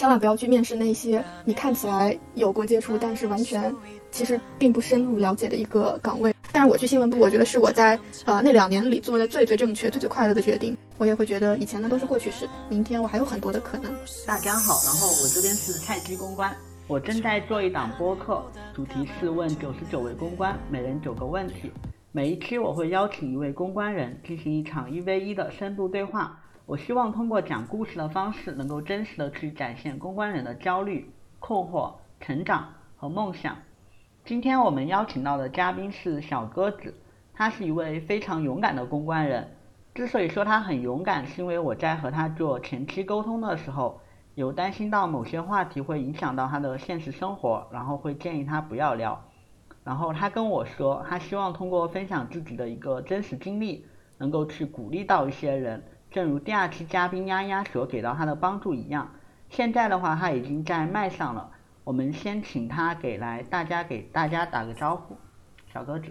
千万不要去面试那些你看起来有过接触，但是完全其实并不深入了解的一个岗位。但是我去新闻部，我觉得是我在呃那两年里做的最最正确、最最快乐的决定。我也会觉得以前的都是过去式，明天我还有很多的可能。大家好，然后我这边是菜鸡公关，我正在做一档播客，主题是问九十九位公关，每人九个问题。每一期我会邀请一位公关人进行一场一 v 一的深度对话。我希望通过讲故事的方式，能够真实的去展现公关人的焦虑、困惑、成长和梦想。今天我们邀请到的嘉宾是小鸽子，他是一位非常勇敢的公关人。之所以说他很勇敢，是因为我在和他做前期沟通的时候，有担心到某些话题会影响到他的现实生活，然后会建议他不要聊。然后他跟我说，他希望通过分享自己的一个真实经历，能够去鼓励到一些人。正如第二期嘉宾丫丫所给到他的帮助一样，现在的话他已经在麦上了。我们先请他给来大家给大家打个招呼，小鸽子。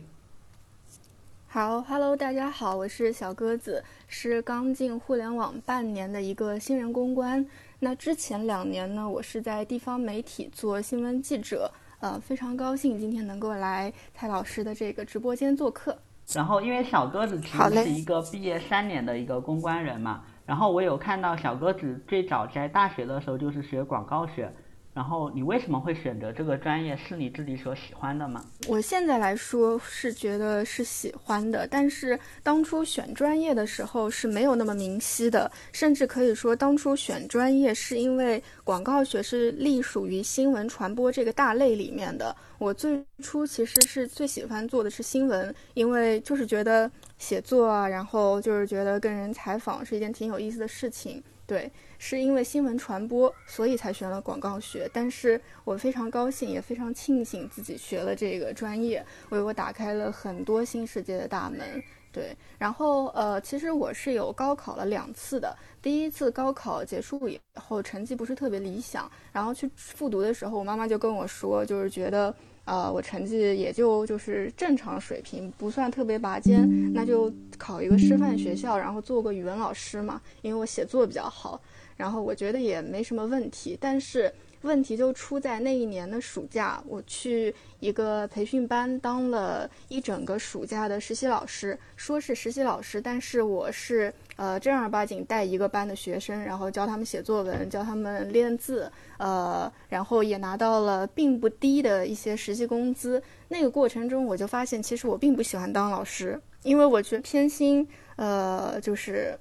好，Hello，大家好，我是小鸽子，是刚进互联网半年的一个新人公关。那之前两年呢，我是在地方媒体做新闻记者。呃，非常高兴今天能够来蔡老师的这个直播间做客。然后，因为小鸽子其实是一个毕业三年的一个公关人嘛，然后我有看到小鸽子最早在大学的时候就是学广告学。然后你为什么会选择这个专业？是你自己所喜欢的吗？我现在来说是觉得是喜欢的，但是当初选专业的时候是没有那么明晰的，甚至可以说当初选专业是因为广告学是隶属于新闻传播这个大类里面的。我最初其实是最喜欢做的是新闻，因为就是觉得写作啊，然后就是觉得跟人采访是一件挺有意思的事情，对。是因为新闻传播，所以才选了广告学。但是我非常高兴，也非常庆幸自己学了这个专业，为我打开了很多新世界的大门。对，然后呃，其实我是有高考了两次的。第一次高考结束以后，成绩不是特别理想，然后去复读的时候，我妈妈就跟我说，就是觉得呃，我成绩也就就是正常水平，不算特别拔尖，那就考一个师范学校，然后做个语文老师嘛，因为我写作比较好。然后我觉得也没什么问题，但是问题就出在那一年的暑假，我去一个培训班当了一整个暑假的实习老师，说是实习老师，但是我是呃正儿八经带一个班的学生，然后教他们写作文，教他们练字，呃，然后也拿到了并不低的一些实习工资。那个过程中，我就发现其实我并不喜欢当老师，因为我觉得偏心，呃，就是。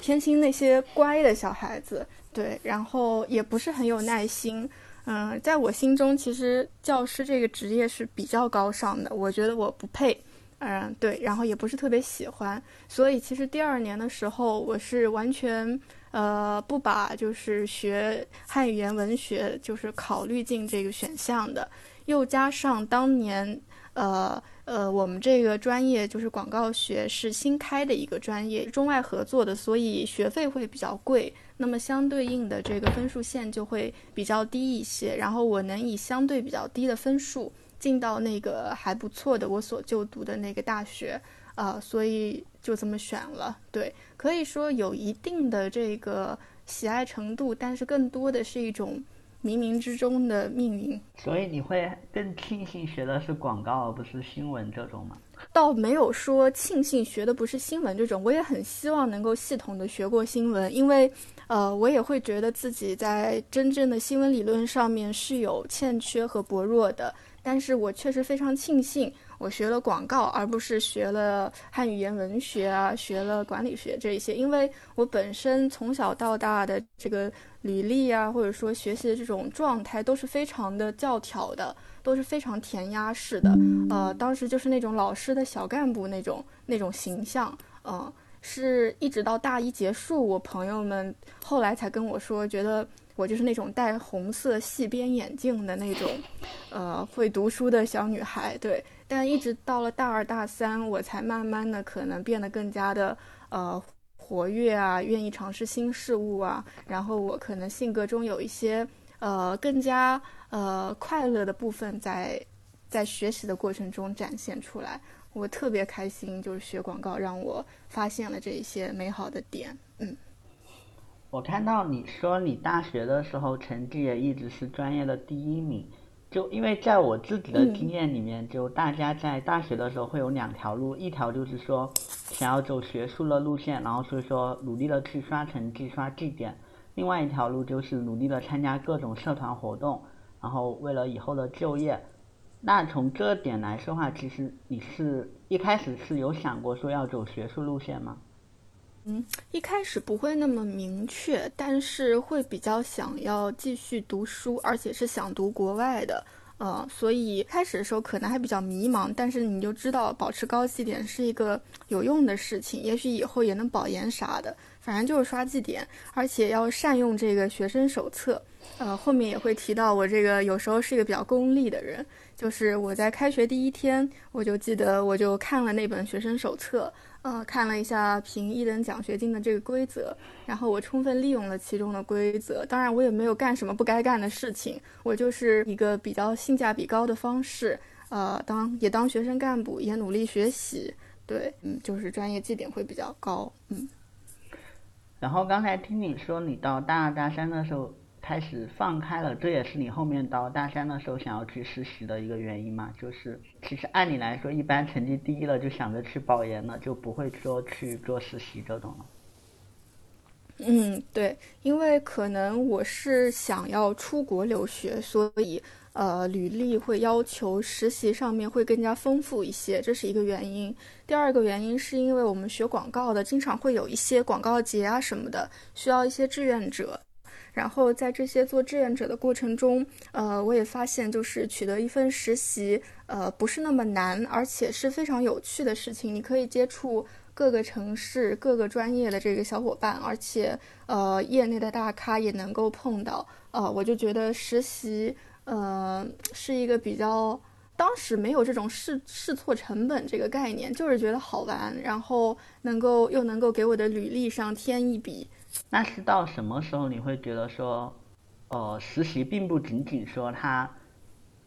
偏心那些乖的小孩子，对，然后也不是很有耐心，嗯，在我心中，其实教师这个职业是比较高尚的，我觉得我不配，嗯，对，然后也不是特别喜欢，所以其实第二年的时候，我是完全呃不把就是学汉语言文学就是考虑进这个选项的，又加上当年呃。呃，我们这个专业就是广告学，是新开的一个专业，中外合作的，所以学费会比较贵。那么相对应的这个分数线就会比较低一些。然后我能以相对比较低的分数进到那个还不错的我所就读的那个大学，呃，所以就这么选了。对，可以说有一定的这个喜爱程度，但是更多的是一种。冥冥之中的命运，所以你会更庆幸学的是广告而不是新闻这种吗？倒没有说庆幸学的不是新闻这种，我也很希望能够系统的学过新闻，因为，呃，我也会觉得自己在真正的新闻理论上面是有欠缺和薄弱的，但是我确实非常庆幸。我学了广告，而不是学了汉语言文学啊，学了管理学这一些。因为我本身从小到大的这个履历啊，或者说学习的这种状态，都是非常的教条的，都是非常填鸭式的。呃，当时就是那种老师的小干部那种那种形象。嗯，是一直到大一结束，我朋友们后来才跟我说，觉得我就是那种戴红色细边眼镜的那种，呃，会读书的小女孩。对。但一直到了大二大三，我才慢慢的可能变得更加的呃活跃啊，愿意尝试新事物啊。然后我可能性格中有一些呃更加呃快乐的部分在在学习的过程中展现出来。我特别开心，就是学广告让我发现了这一些美好的点。嗯，我看到你说你大学的时候成绩也一直是专业的第一名，就因为在我自己的经验里面，就大家在大学的时候会有两条路，一条就是说想要走学术的路线，然后所以说努力的去刷成绩、刷绩点；另外一条路就是努力的参加各种社团活动，然后为了以后的就业。那从这点来说话，其实你是一开始是有想过说要走学术路线吗？嗯，一开始不会那么明确，但是会比较想要继续读书，而且是想读国外的，呃，所以开始的时候可能还比较迷茫，但是你就知道保持高绩点是一个有用的事情，也许以后也能保研啥的，反正就是刷绩点，而且要善用这个学生手册，呃，后面也会提到我这个有时候是一个比较功利的人，就是我在开学第一天，我就记得我就看了那本学生手册。呃，看了一下评一等奖学金的这个规则，然后我充分利用了其中的规则。当然，我也没有干什么不该干的事情，我就是一个比较性价比高的方式，呃，当也当学生干部，也努力学习。对，嗯，就是专业绩点会比较高，嗯。然后刚才听你说，你到大二大三的时候。开始放开了，这也是你后面到大三的时候想要去实习的一个原因嘛？就是其实按理来说，一般成绩第一了就想着去保研了，就不会说去做实习这种了。嗯，对，因为可能我是想要出国留学，所以呃，履历会要求实习上面会更加丰富一些，这是一个原因。第二个原因是因为我们学广告的，经常会有一些广告节啊什么的，需要一些志愿者。然后在这些做志愿者的过程中，呃，我也发现就是取得一份实习，呃，不是那么难，而且是非常有趣的事情。你可以接触各个城市、各个专业的这个小伙伴，而且呃，业内的大咖也能够碰到。呃，我就觉得实习，呃，是一个比较当时没有这种试试错成本这个概念，就是觉得好玩，然后能够又能够给我的履历上添一笔。那是到什么时候你会觉得说，呃，实习并不仅仅说它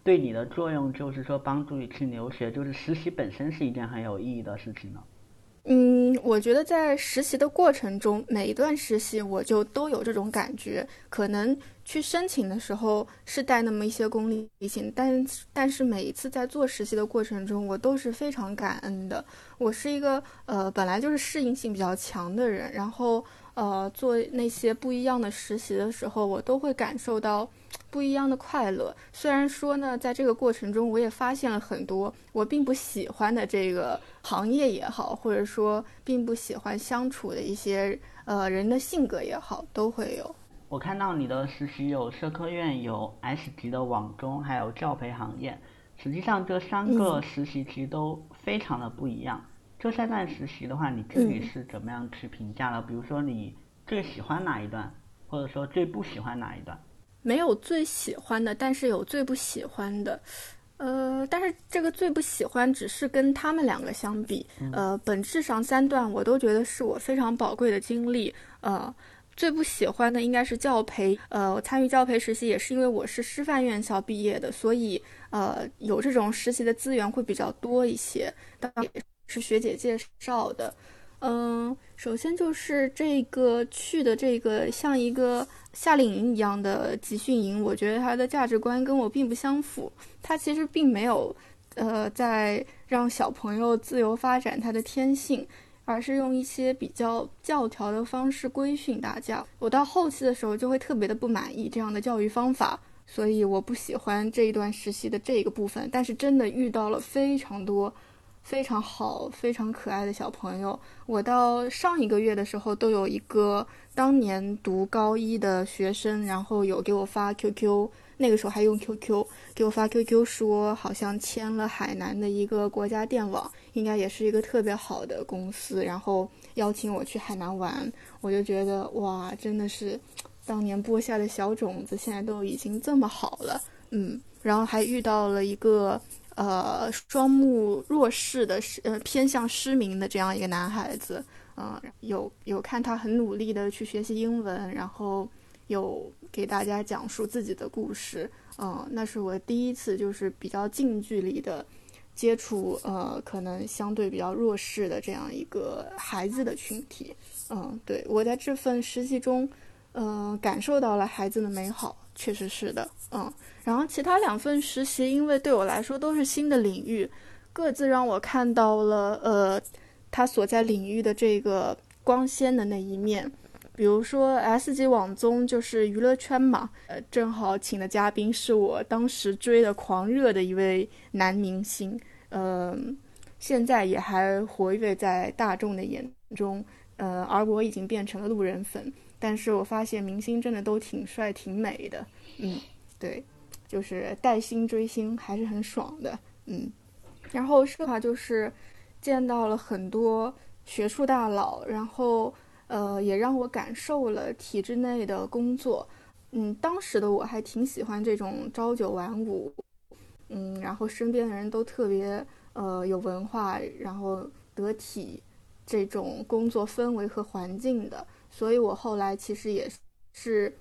对你的作用就是说帮助你去留学，就是实习本身是一件很有意义的事情呢？嗯，我觉得在实习的过程中，每一段实习我就都有这种感觉。可能去申请的时候是带那么一些功利性，但但是每一次在做实习的过程中，我都是非常感恩的。我是一个呃本来就是适应性比较强的人，然后。呃，做那些不一样的实习的时候，我都会感受到不一样的快乐。虽然说呢，在这个过程中，我也发现了很多我并不喜欢的这个行业也好，或者说并不喜欢相处的一些呃人的性格也好，都会有。我看到你的实习有社科院，有 S 级的网中，还有教培行业。实际上，这三个实习其实都非常的不一样。这三段实习的话，你自己是怎么样去评价的？比如说你最喜欢哪一段，或者说最不喜欢哪一段？没有最喜欢的，但是有最不喜欢的。呃，但是这个最不喜欢只是跟他们两个相比，呃，本质上三段我都觉得是我非常宝贵的经历。呃，最不喜欢的应该是教培。呃，我参与教培实习也是因为我是师范院校毕业的，所以呃有这种实习的资源会比较多一些。当然。是学姐介绍的，嗯，首先就是这个去的这个像一个夏令营一样的集训营，我觉得它的价值观跟我并不相符。它其实并没有，呃，在让小朋友自由发展他的天性，而是用一些比较教条的方式规训大家。我到后期的时候就会特别的不满意这样的教育方法，所以我不喜欢这一段实习的这个部分。但是真的遇到了非常多。非常好，非常可爱的小朋友。我到上一个月的时候，都有一个当年读高一的学生，然后有给我发 QQ，那个时候还用 QQ，给我发 QQ 说，好像签了海南的一个国家电网，应该也是一个特别好的公司，然后邀请我去海南玩。我就觉得哇，真的是当年播下的小种子，现在都已经这么好了。嗯，然后还遇到了一个。呃，双目弱视的，呃，偏向失明的这样一个男孩子，嗯，有有看他很努力的去学习英文，然后有给大家讲述自己的故事，嗯，那是我第一次就是比较近距离的接触，呃，可能相对比较弱势的这样一个孩子的群体，嗯，对我在这份实习中，嗯，感受到了孩子的美好，确实是的，嗯。然后其他两份实习，因为对我来说都是新的领域，各自让我看到了呃，他所在领域的这个光鲜的那一面。比如说 S 级网综就是娱乐圈嘛，呃，正好请的嘉宾是我当时追的狂热的一位男明星，嗯，现在也还活跃在大众的眼中，呃，而我已经变成了路人粉。但是我发现明星真的都挺帅挺美的，嗯，对，就是带薪追星还是很爽的，嗯。然后是话就是见到了很多学术大佬，然后。呃，也让我感受了体制内的工作，嗯，当时的我还挺喜欢这种朝九晚五，嗯，然后身边的人都特别呃有文化，然后得体这种工作氛围和环境的，所以我后来其实也是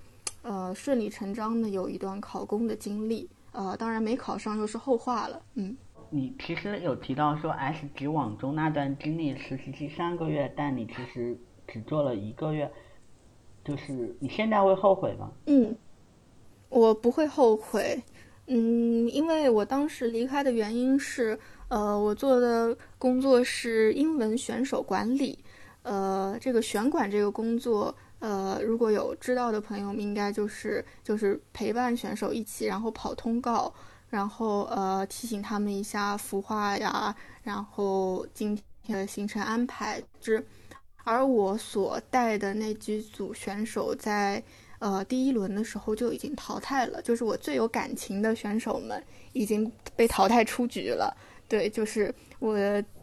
呃顺理成章的有一段考公的经历，呃，当然没考上又是后话了，嗯。你其实有提到说 S 级网中那段经历实习期三个月，但你其实。只做了一个月，就是你现在会后悔吗？嗯，我不会后悔，嗯，因为我当时离开的原因是，呃，我做的工作是英文选手管理，呃，这个选管这个工作，呃，如果有知道的朋友们，应该就是就是陪伴选手一起，然后跑通告，然后呃提醒他们一下孵化呀，然后今天的行程安排之。而我所带的那几组选手，在呃第一轮的时候就已经淘汰了，就是我最有感情的选手们已经被淘汰出局了。对，就是我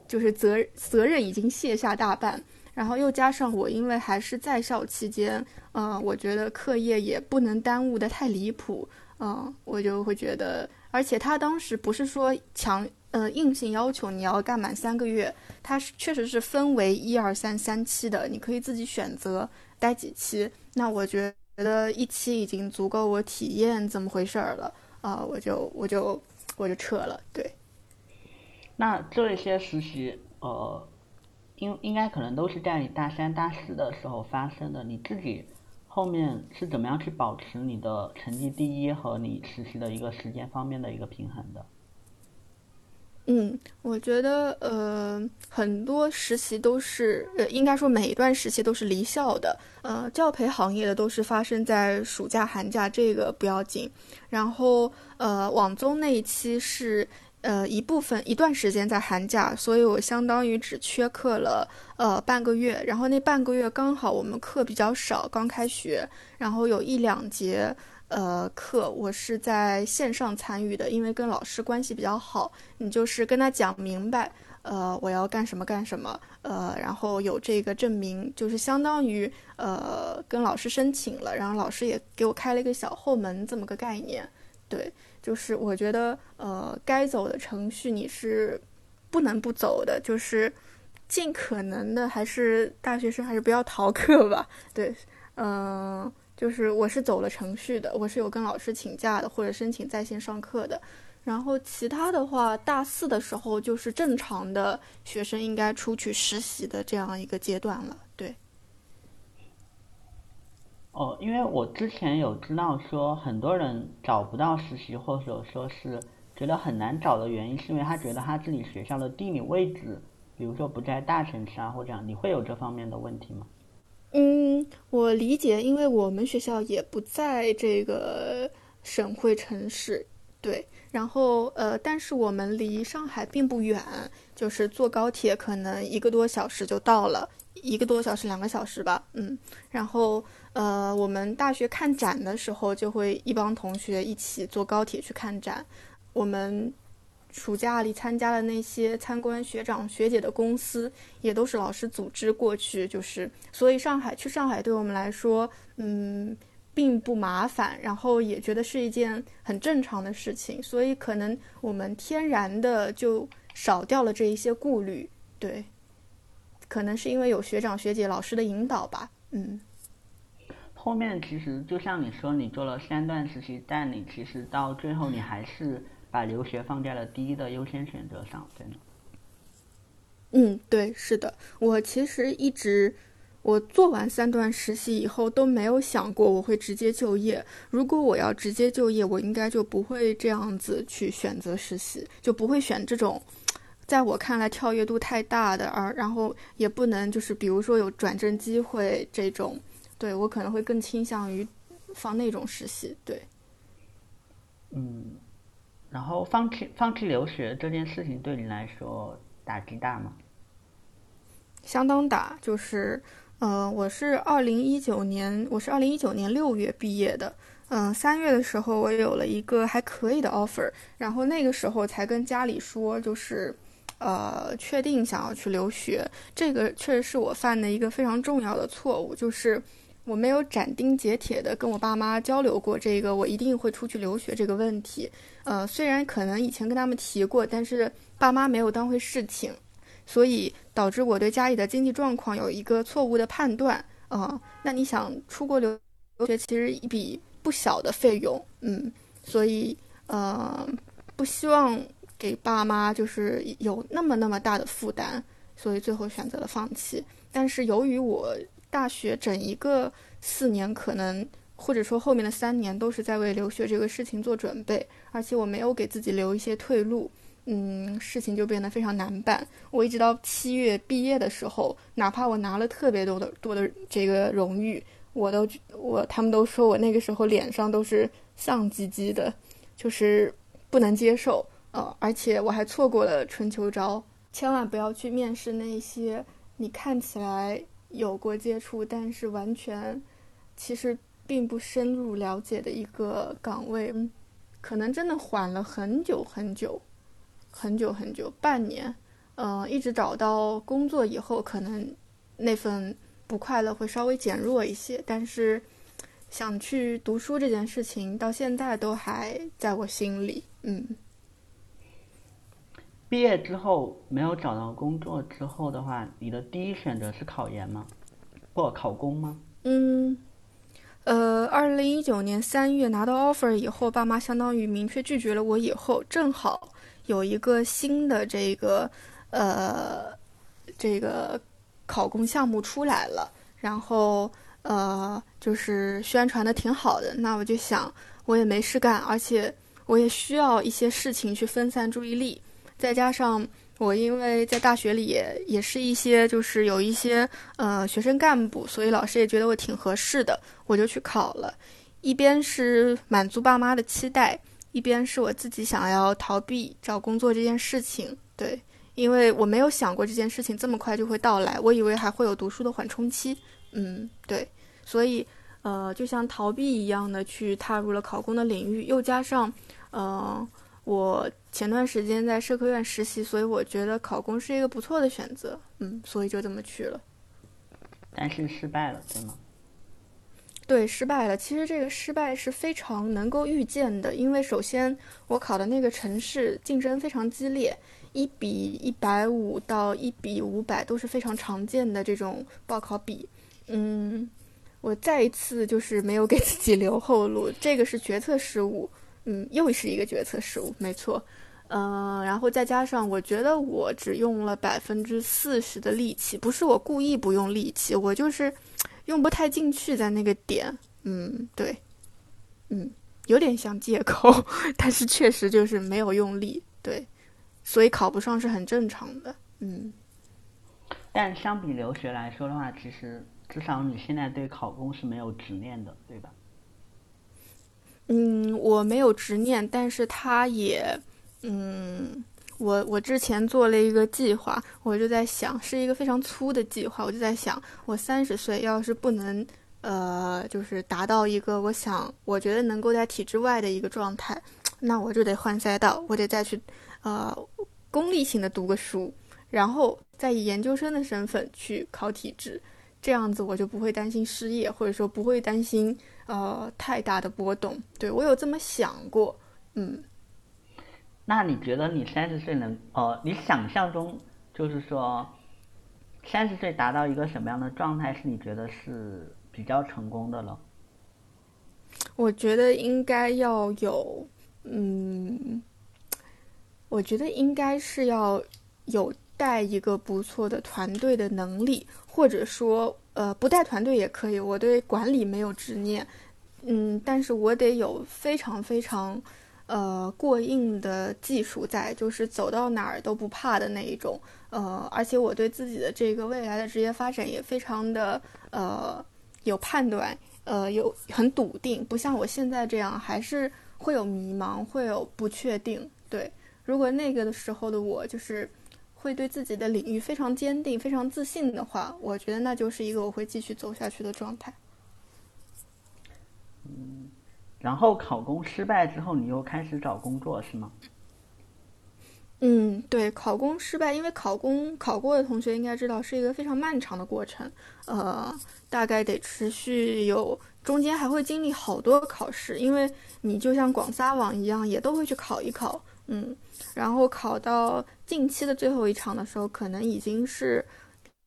就是责责任已经卸下大半，然后又加上我因为还是在校期间，嗯，我觉得课业也不能耽误的太离谱，嗯，我就会觉得，而且他当时不是说强。呃，硬性要求你要干满三个月，它是确实是分为一二三三期的，你可以自己选择待几期。那我觉得一期已经足够我体验怎么回事儿了啊，我就我就我就撤了。对。那这些实习，呃，应应该可能都是在你大三、大四的时候发生的。你自己后面是怎么样去保持你的成绩第一和你实习的一个时间方面的一个平衡的？嗯，我觉得呃，很多实习都是呃，应该说每一段实习都是离校的。呃，教培行业的都是发生在暑假、寒假，这个不要紧。然后呃，网综那一期是呃一部分一段时间在寒假，所以我相当于只缺课了呃半个月。然后那半个月刚好我们课比较少，刚开学，然后有一两节。呃，课我是在线上参与的，因为跟老师关系比较好，你就是跟他讲明白，呃，我要干什么干什么，呃，然后有这个证明，就是相当于呃跟老师申请了，然后老师也给我开了一个小后门这么个概念。对，就是我觉得呃该走的程序你是不能不走的，就是尽可能的还是大学生还是不要逃课吧。对，嗯。就是我是走了程序的，我是有跟老师请假的，或者申请在线上课的。然后其他的话，大四的时候就是正常的学生应该出去实习的这样一个阶段了。对。哦，因为我之前有知道说，很多人找不到实习，或者说是觉得很难找的原因，是因为他觉得他自己学校的地理位置，比如说不在大城市啊，或者这样你会有这方面的问题吗？嗯，我理解，因为我们学校也不在这个省会城市，对。然后，呃，但是我们离上海并不远，就是坐高铁可能一个多小时就到了，一个多小时、两个小时吧。嗯。然后，呃，我们大学看展的时候，就会一帮同学一起坐高铁去看展。我们。暑假里参加的那些参观学长学姐的公司，也都是老师组织过去，就是所以上海去上海对我们来说，嗯，并不麻烦，然后也觉得是一件很正常的事情，所以可能我们天然的就少掉了这一些顾虑，对，可能是因为有学长学姐老师的引导吧，嗯。后面其实就像你说，你做了三段实习，但你其实到最后你还是。把留学放在了第一的优先选择上，真的。嗯，对，是的，我其实一直，我做完三段实习以后都没有想过我会直接就业。如果我要直接就业，我应该就不会这样子去选择实习，就不会选这种，在我看来跳跃度太大的，而然后也不能就是比如说有转正机会这种，对我可能会更倾向于放那种实习。对，嗯，然后放弃放弃留学这件事情对你来说打击大吗？相当大，就是。呃，我是二零一九年，我是二零一九年六月毕业的。嗯，三月的时候我有了一个还可以的 offer，然后那个时候才跟家里说，就是，呃，确定想要去留学。这个确实是我犯的一个非常重要的错误，就是我没有斩钉截铁的跟我爸妈交流过这个我一定会出去留学这个问题。呃，虽然可能以前跟他们提过，但是爸妈没有当回事情。所以导致我对家里的经济状况有一个错误的判断啊。那你想出国留留学，其实一笔不小的费用，嗯，所以呃不希望给爸妈就是有那么那么大的负担，所以最后选择了放弃。但是由于我大学整一个四年，可能或者说后面的三年都是在为留学这个事情做准备，而且我没有给自己留一些退路。嗯，事情就变得非常难办。我一直到七月毕业的时候，哪怕我拿了特别多的多的这个荣誉，我都我他们都说我那个时候脸上都是丧唧唧的，就是不能接受。呃，而且我还错过了春秋招，千万不要去面试那些你看起来有过接触，但是完全其实并不深入了解的一个岗位，可能真的缓了很久很久。很久很久，半年，嗯，一直找到工作以后，可能那份不快乐会稍微减弱一些。但是，想去读书这件事情，到现在都还在我心里。嗯，毕业之后没有找到工作之后的话，你的第一选择是考研吗？或考公吗？嗯，呃，二零一九年三月拿到 offer 以后，爸妈相当于明确拒绝了我。以后正好。有一个新的这个，呃，这个考公项目出来了，然后呃，就是宣传的挺好的。那我就想，我也没事干，而且我也需要一些事情去分散注意力。再加上我因为在大学里也也是一些就是有一些呃学生干部，所以老师也觉得我挺合适的，我就去考了。一边是满足爸妈的期待。一边是我自己想要逃避找工作这件事情，对，因为我没有想过这件事情这么快就会到来，我以为还会有读书的缓冲期，嗯，对，所以呃，就像逃避一样的去踏入了考公的领域，又加上呃，我前段时间在社科院实习，所以我觉得考公是一个不错的选择，嗯，所以就这么去了，但是失败了，对吗？对，失败了。其实这个失败是非常能够预见的，因为首先我考的那个城市竞争非常激烈，一比一百五到一比五百都是非常常见的这种报考比。嗯，我再一次就是没有给自己留后路，这个是决策失误。嗯，又是一个决策失误，没错。嗯，然后再加上我觉得我只用了百分之四十的力气，不是我故意不用力气，我就是。用不太进去，在那个点，嗯，对，嗯，有点像借口，但是确实就是没有用力，对，所以考不上是很正常的，嗯。但相比留学来说的话，其实至少你现在对考公是没有执念的，对吧？嗯，我没有执念，但是他也，嗯。我我之前做了一个计划，我就在想，是一个非常粗的计划。我就在想，我三十岁要是不能，呃，就是达到一个我想，我觉得能够在体制外的一个状态，那我就得换赛道，我得再去，呃，功利性的读个书，然后再以研究生的身份去考体制，这样子我就不会担心失业，或者说不会担心呃太大的波动。对我有这么想过，嗯。那你觉得你三十岁能呃，你想象中就是说，三十岁达到一个什么样的状态是你觉得是比较成功的了？我觉得应该要有，嗯，我觉得应该是要有带一个不错的团队的能力，或者说呃，不带团队也可以，我对管理没有执念，嗯，但是我得有非常非常，呃，过硬的技术在，就是走到哪儿都不怕的那一种，呃，而且我对自己的这个未来的职业发展也非常的呃有判断，呃，有很笃定，不像我现在这样，还是会有迷茫，会有不确定。对，如果那个的时候的我就是。会对自己的领域非常坚定、非常自信的话，我觉得那就是一个我会继续走下去的状态。嗯，然后考公失败之后，你又开始找工作是吗？嗯，对，考公失败，因为考公考过的同学应该知道是一个非常漫长的过程，呃，大概得持续有中间还会经历好多考试，因为你就像广撒网一样，也都会去考一考，嗯。然后考到近期的最后一场的时候，可能已经是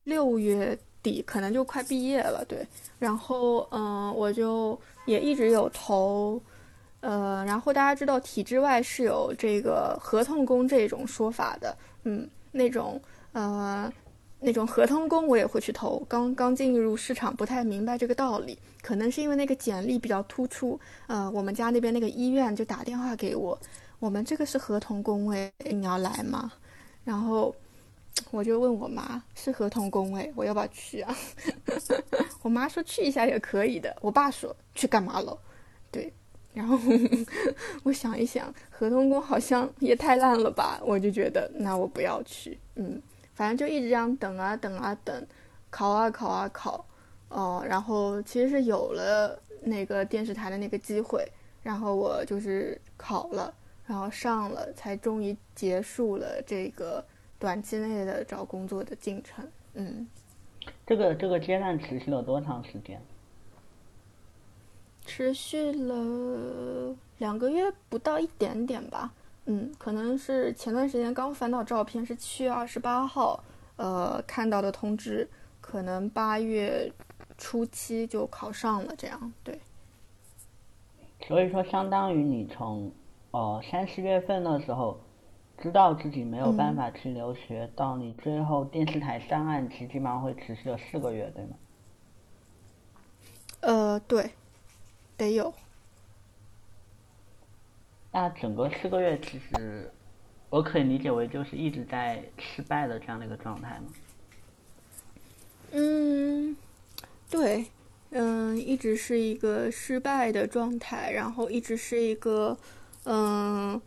六月底，可能就快毕业了。对，然后嗯，我就也一直有投，呃，然后大家知道体制外是有这个合同工这种说法的，嗯，那种呃那种合同工我也会去投。刚刚进入市场，不太明白这个道理，可能是因为那个简历比较突出，呃，我们家那边那个医院就打电话给我。我们这个是合同工位，你要来吗？然后我就问我妈，是合同工位，我要不要去啊？我妈说去一下也可以的。我爸说去干嘛了？对，然后 我想一想，合同工好像也太烂了吧，我就觉得那我不要去。嗯，反正就一直这样等啊等啊等，考啊考啊考，哦，然后其实是有了那个电视台的那个机会，然后我就是考了。然后上了，才终于结束了这个短期内的找工作的进程。嗯，这个这个阶段持续了多长时间？持续了两个月不到一点点吧。嗯，可能是前段时间刚翻到照片，是七月二十八号，呃，看到的通知，可能八月初期就考上了。这样对。所以说，相当于你从。哦，三四月份的时候，知道自己没有办法去留学，到你最后电视台上岸期，基本上会持续了四个月，对吗？呃，对，得有。那整个四个月，其实我可以理解为就是一直在失败的这样的一个状态吗？嗯，对，嗯，一直是一个失败的状态，然后一直是一个。嗯，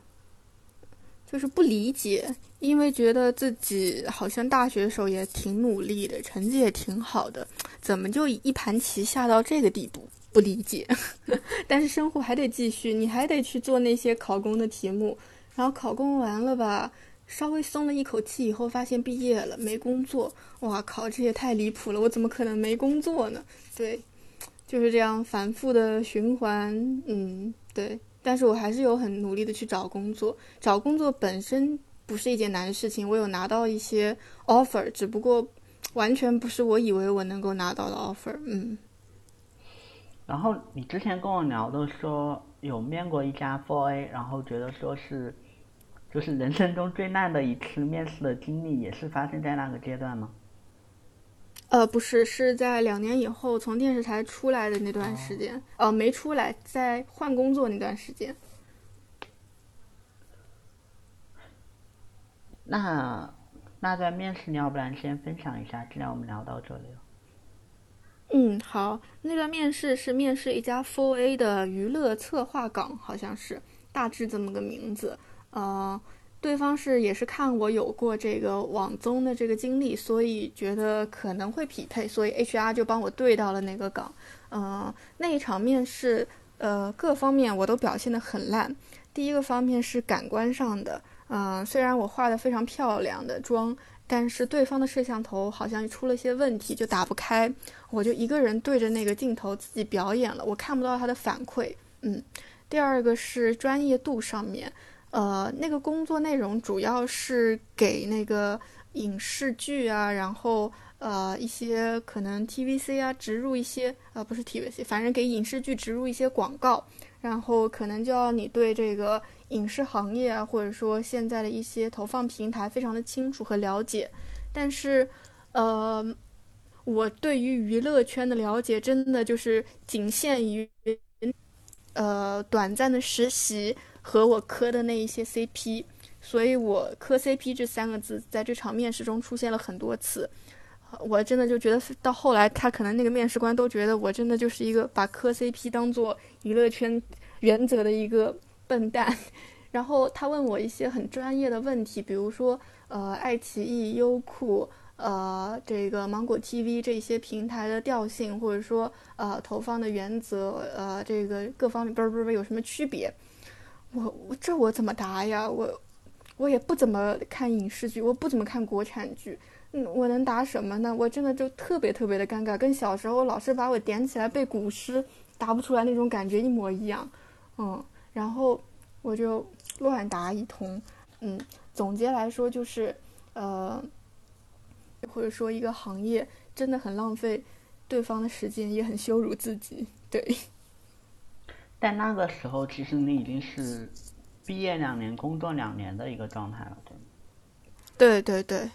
就是不理解，因为觉得自己好像大学时候也挺努力的，成绩也挺好的，怎么就一盘棋下到这个地步？不理解。但是生活还得继续，你还得去做那些考公的题目，然后考公完了吧，稍微松了一口气以后，发现毕业了没工作，哇靠，这也太离谱了！我怎么可能没工作呢？对，就是这样反复的循环。嗯，对。但是我还是有很努力的去找工作，找工作本身不是一件难的事情，我有拿到一些 offer，只不过完全不是我以为我能够拿到的 offer，嗯。然后你之前跟我聊的说有面过一家 Four A，然后觉得说是就是人生中最烂的一次面试的经历，也是发生在那个阶段吗？呃，不是，是在两年以后从电视台出来的那段时间，呃，没出来，在换工作那段时间。那那段面试，你要不然先分享一下？既然我们聊到这里了。嗯，好，那段面试是面试一家 Four A 的娱乐策划岗，好像是大致这么个名字，呃。对方是也是看我有过这个网综的这个经历，所以觉得可能会匹配，所以 HR 就帮我对到了那个岗。嗯，那一场面试，呃，各方面我都表现得很烂。第一个方面是感官上的，嗯，虽然我化的非常漂亮的妆，但是对方的摄像头好像出了些问题，就打不开，我就一个人对着那个镜头自己表演了，我看不到他的反馈。嗯，第二个是专业度上面。呃，那个工作内容主要是给那个影视剧啊，然后呃一些可能 TVC 啊植入一些呃不是 TVC，反正给影视剧植入一些广告，然后可能就要你对这个影视行业啊，或者说现在的一些投放平台非常的清楚和了解。但是，呃，我对于娱乐圈的了解真的就是仅限于，呃，短暂的实习和我磕的那一些 CP，所以我磕 CP 这三个字在这场面试中出现了很多次。我真的就觉得到后来，他可能那个面试官都觉得我真的就是一个把磕 CP 当做娱乐圈原则的一个笨蛋。然后他问我一些很专业的问题，比如说，呃，爱奇艺、优酷。呃，这个芒果 TV 这些平台的调性，或者说呃投放的原则，呃，这个各方面不是不是有什么区别？我我这我怎么答呀？我我也不怎么看影视剧，我不怎么看国产剧，嗯，我能答什么呢？我真的就特别特别的尴尬，跟小时候老师把我点起来背古诗，答不出来那种感觉一模一样。嗯，然后我就乱答一通。嗯，总结来说就是呃。或者说，一个行业真的很浪费对方的时间，也很羞辱自己。对。但那个时候，其实你已经是毕业两年、工作两年的一个状态了，对吗？对对对。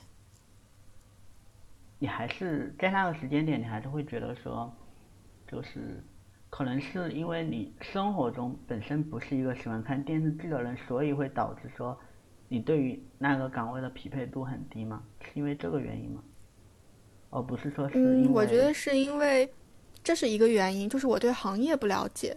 你还是在那个时间点，你还是会觉得说，就是可能是因为你生活中本身不是一个喜欢看电视剧的人，所以会导致说。你对于那个岗位的匹配度很低吗？是因为这个原因吗？而不是说是因为……嗯，我觉得是因为这是一个原因，就是我对行业不了解。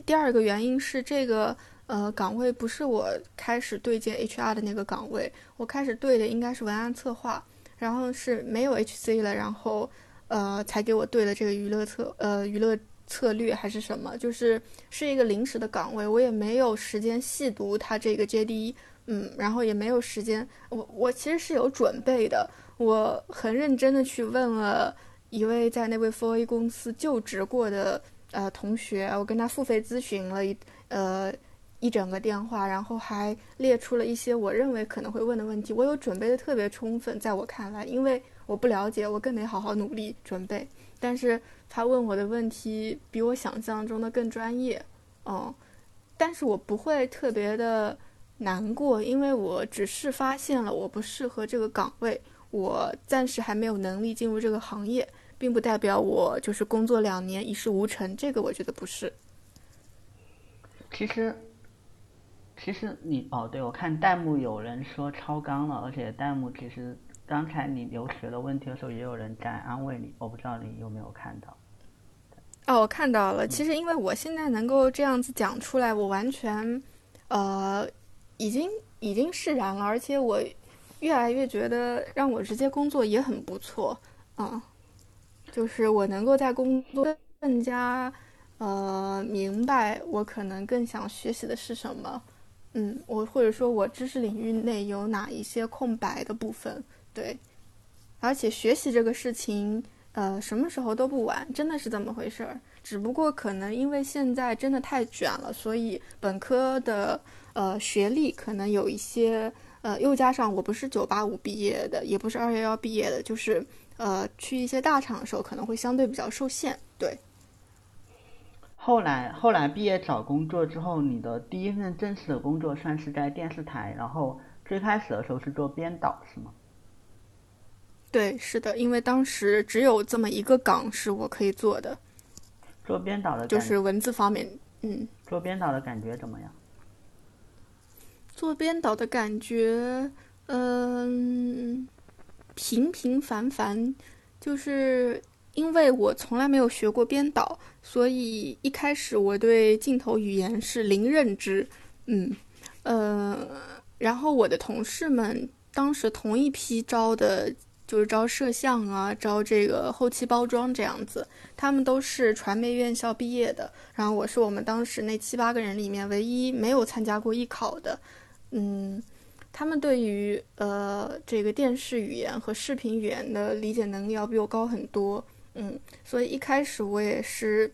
第二个原因是这个呃岗位不是我开始对接 HR 的那个岗位，我开始对的应该是文案策划，然后是没有 HC 了，然后呃才给我对的这个娱乐策呃娱乐策略还是什么，就是是一个临时的岗位，我也没有时间细读它这个 JD。嗯，然后也没有时间，我我其实是有准备的，我很认真的去问了一位在那位 f A 公司就职过的呃同学，我跟他付费咨询了一呃一整个电话，然后还列出了一些我认为可能会问的问题，我有准备的特别充分，在我看来，因为我不了解，我更得好好努力准备，但是他问我的问题比我想象中的更专业，嗯，但是我不会特别的。难过，因为我只是发现了我不适合这个岗位，我暂时还没有能力进入这个行业，并不代表我就是工作两年一事无成。这个我觉得不是。其实，其实你哦，对我看弹幕有人说超纲了，而且弹幕其实刚才你留学的问题的时候，也有人在安慰你，我不知道你有没有看到。哦，我看到了。其实因为我现在能够这样子讲出来，我完全，呃。已经已经释然了，而且我越来越觉得让我直接工作也很不错，啊，就是我能够在工作更加呃明白我可能更想学习的是什么，嗯，我或者说我知识领域内有哪一些空白的部分，对，而且学习这个事情，呃，什么时候都不晚，真的是这么回事儿，只不过可能因为现在真的太卷了，所以本科的。呃，学历可能有一些，呃，又加上我不是九八五毕业的，也不是二幺幺毕业的，就是呃，去一些大厂的时候可能会相对比较受限。对。后来，后来毕业找工作之后，你的第一份正式的工作算是在电视台，然后最开始的时候是做编导，是吗？对，是的，因为当时只有这么一个岗是我可以做的。做编导的，就是文字方面，嗯。做编导的感觉怎么样？做编导的感觉，嗯，平平凡凡，就是因为我从来没有学过编导，所以一开始我对镜头语言是零认知，嗯，呃，然后我的同事们当时同一批招的，就是招摄像啊，招这个后期包装这样子，他们都是传媒院校毕业的，然后我是我们当时那七八个人里面唯一没有参加过艺考的。嗯，他们对于呃这个电视语言和视频语言的理解能力要比我高很多。嗯，所以一开始我也是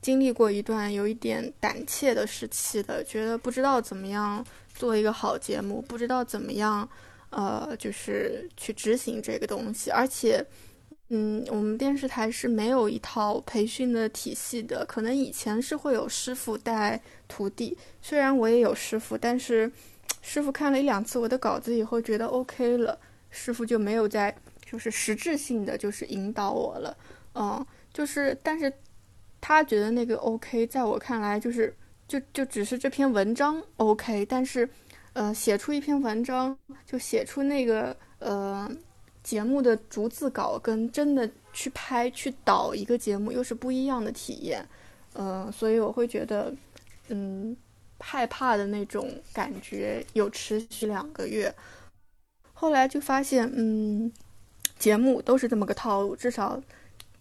经历过一段有一点胆怯的时期的，觉得不知道怎么样做一个好节目，不知道怎么样呃就是去执行这个东西。而且，嗯，我们电视台是没有一套培训的体系的，可能以前是会有师傅带徒弟，虽然我也有师傅，但是。师傅看了一两次我的稿子以后，觉得 OK 了，师傅就没有再就是实质性的就是引导我了，嗯，就是但是他觉得那个 OK，在我看来就是就就只是这篇文章 OK，但是呃写出一篇文章就写出那个呃节目的逐字稿跟真的去拍去导一个节目又是不一样的体验，嗯，所以我会觉得嗯害怕的那种感觉有持续两个月。后来就发现，嗯，节目都是这么个套路，至少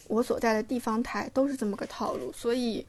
我所在的地方台都是这么个套路，所以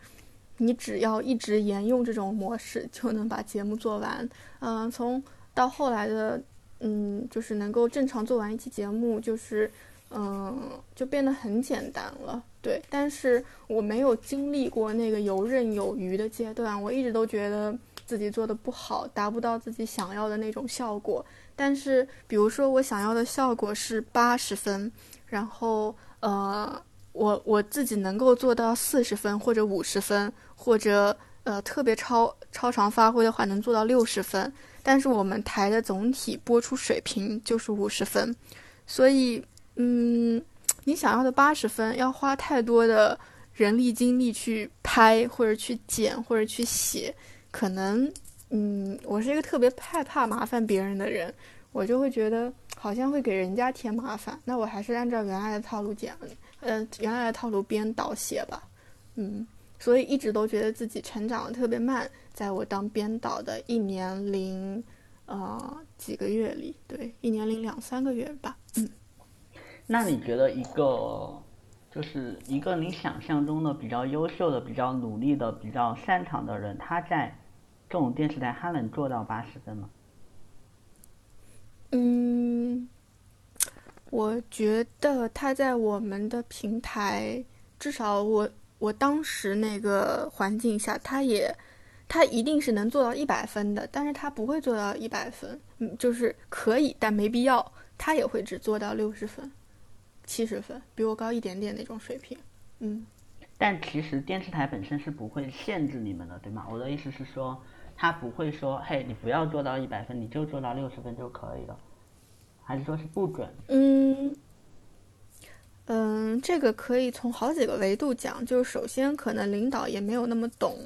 你只要一直沿用这种模式，就能把节目做完。嗯，从到后来的，嗯，就是能够正常做完一期节目，就是，嗯，就变得很简单了。对，但是我没有经历过那个游刃有余的阶段，我一直都觉得自己做的不好，达不到自己想要的那种效果。但是，比如说我想要的效果是八十分，然后呃，我我自己能够做到四十分或者五十分，或者呃特别超超常发挥的话能做到六十分。但是我们台的总体播出水平就是五十分，所以嗯，你想要的八十分要花太多的人力精力去拍或者去剪或者去写，可能。嗯，我是一个特别害怕麻烦别人的人，我就会觉得好像会给人家添麻烦，那我还是按照原来的套路剪，嗯，原来的套路编导写吧，嗯，所以一直都觉得自己成长的特别慢，在我当编导的一年零，呃几个月里，对，一年零两三个月吧，嗯，那你觉得一个就是一个你想象中的比较优秀的、比较努力的、比较擅长的人，他在。这种电视台还能做到八十分吗？嗯，我觉得他在我们的平台，至少我我当时那个环境下，他也他一定是能做到一百分的，但是他不会做到一百分，嗯，就是可以，但没必要，他也会只做到六十分、七十分，比我高一点点那种水平，嗯。但其实电视台本身是不会限制你们的，对吗？我的意思是说。他不会说，嘿，你不要做到一百分，你就做到六十分就可以了，还是说是不准？嗯，嗯，这个可以从好几个维度讲。就是首先，可能领导也没有那么懂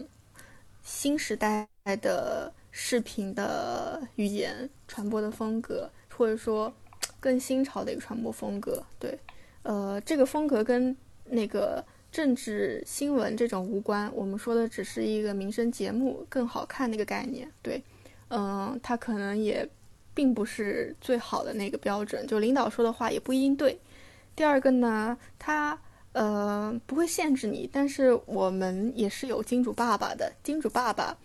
新时代的视频的语言传播的风格，或者说更新潮的一个传播风格。对，呃，这个风格跟那个。政治新闻这种无关，我们说的只是一个民生节目更好看那个概念。对，嗯，他可能也并不是最好的那个标准，就领导说的话也不一定对。第二个呢，他呃不会限制你，但是我们也是有金主爸爸的，金主爸爸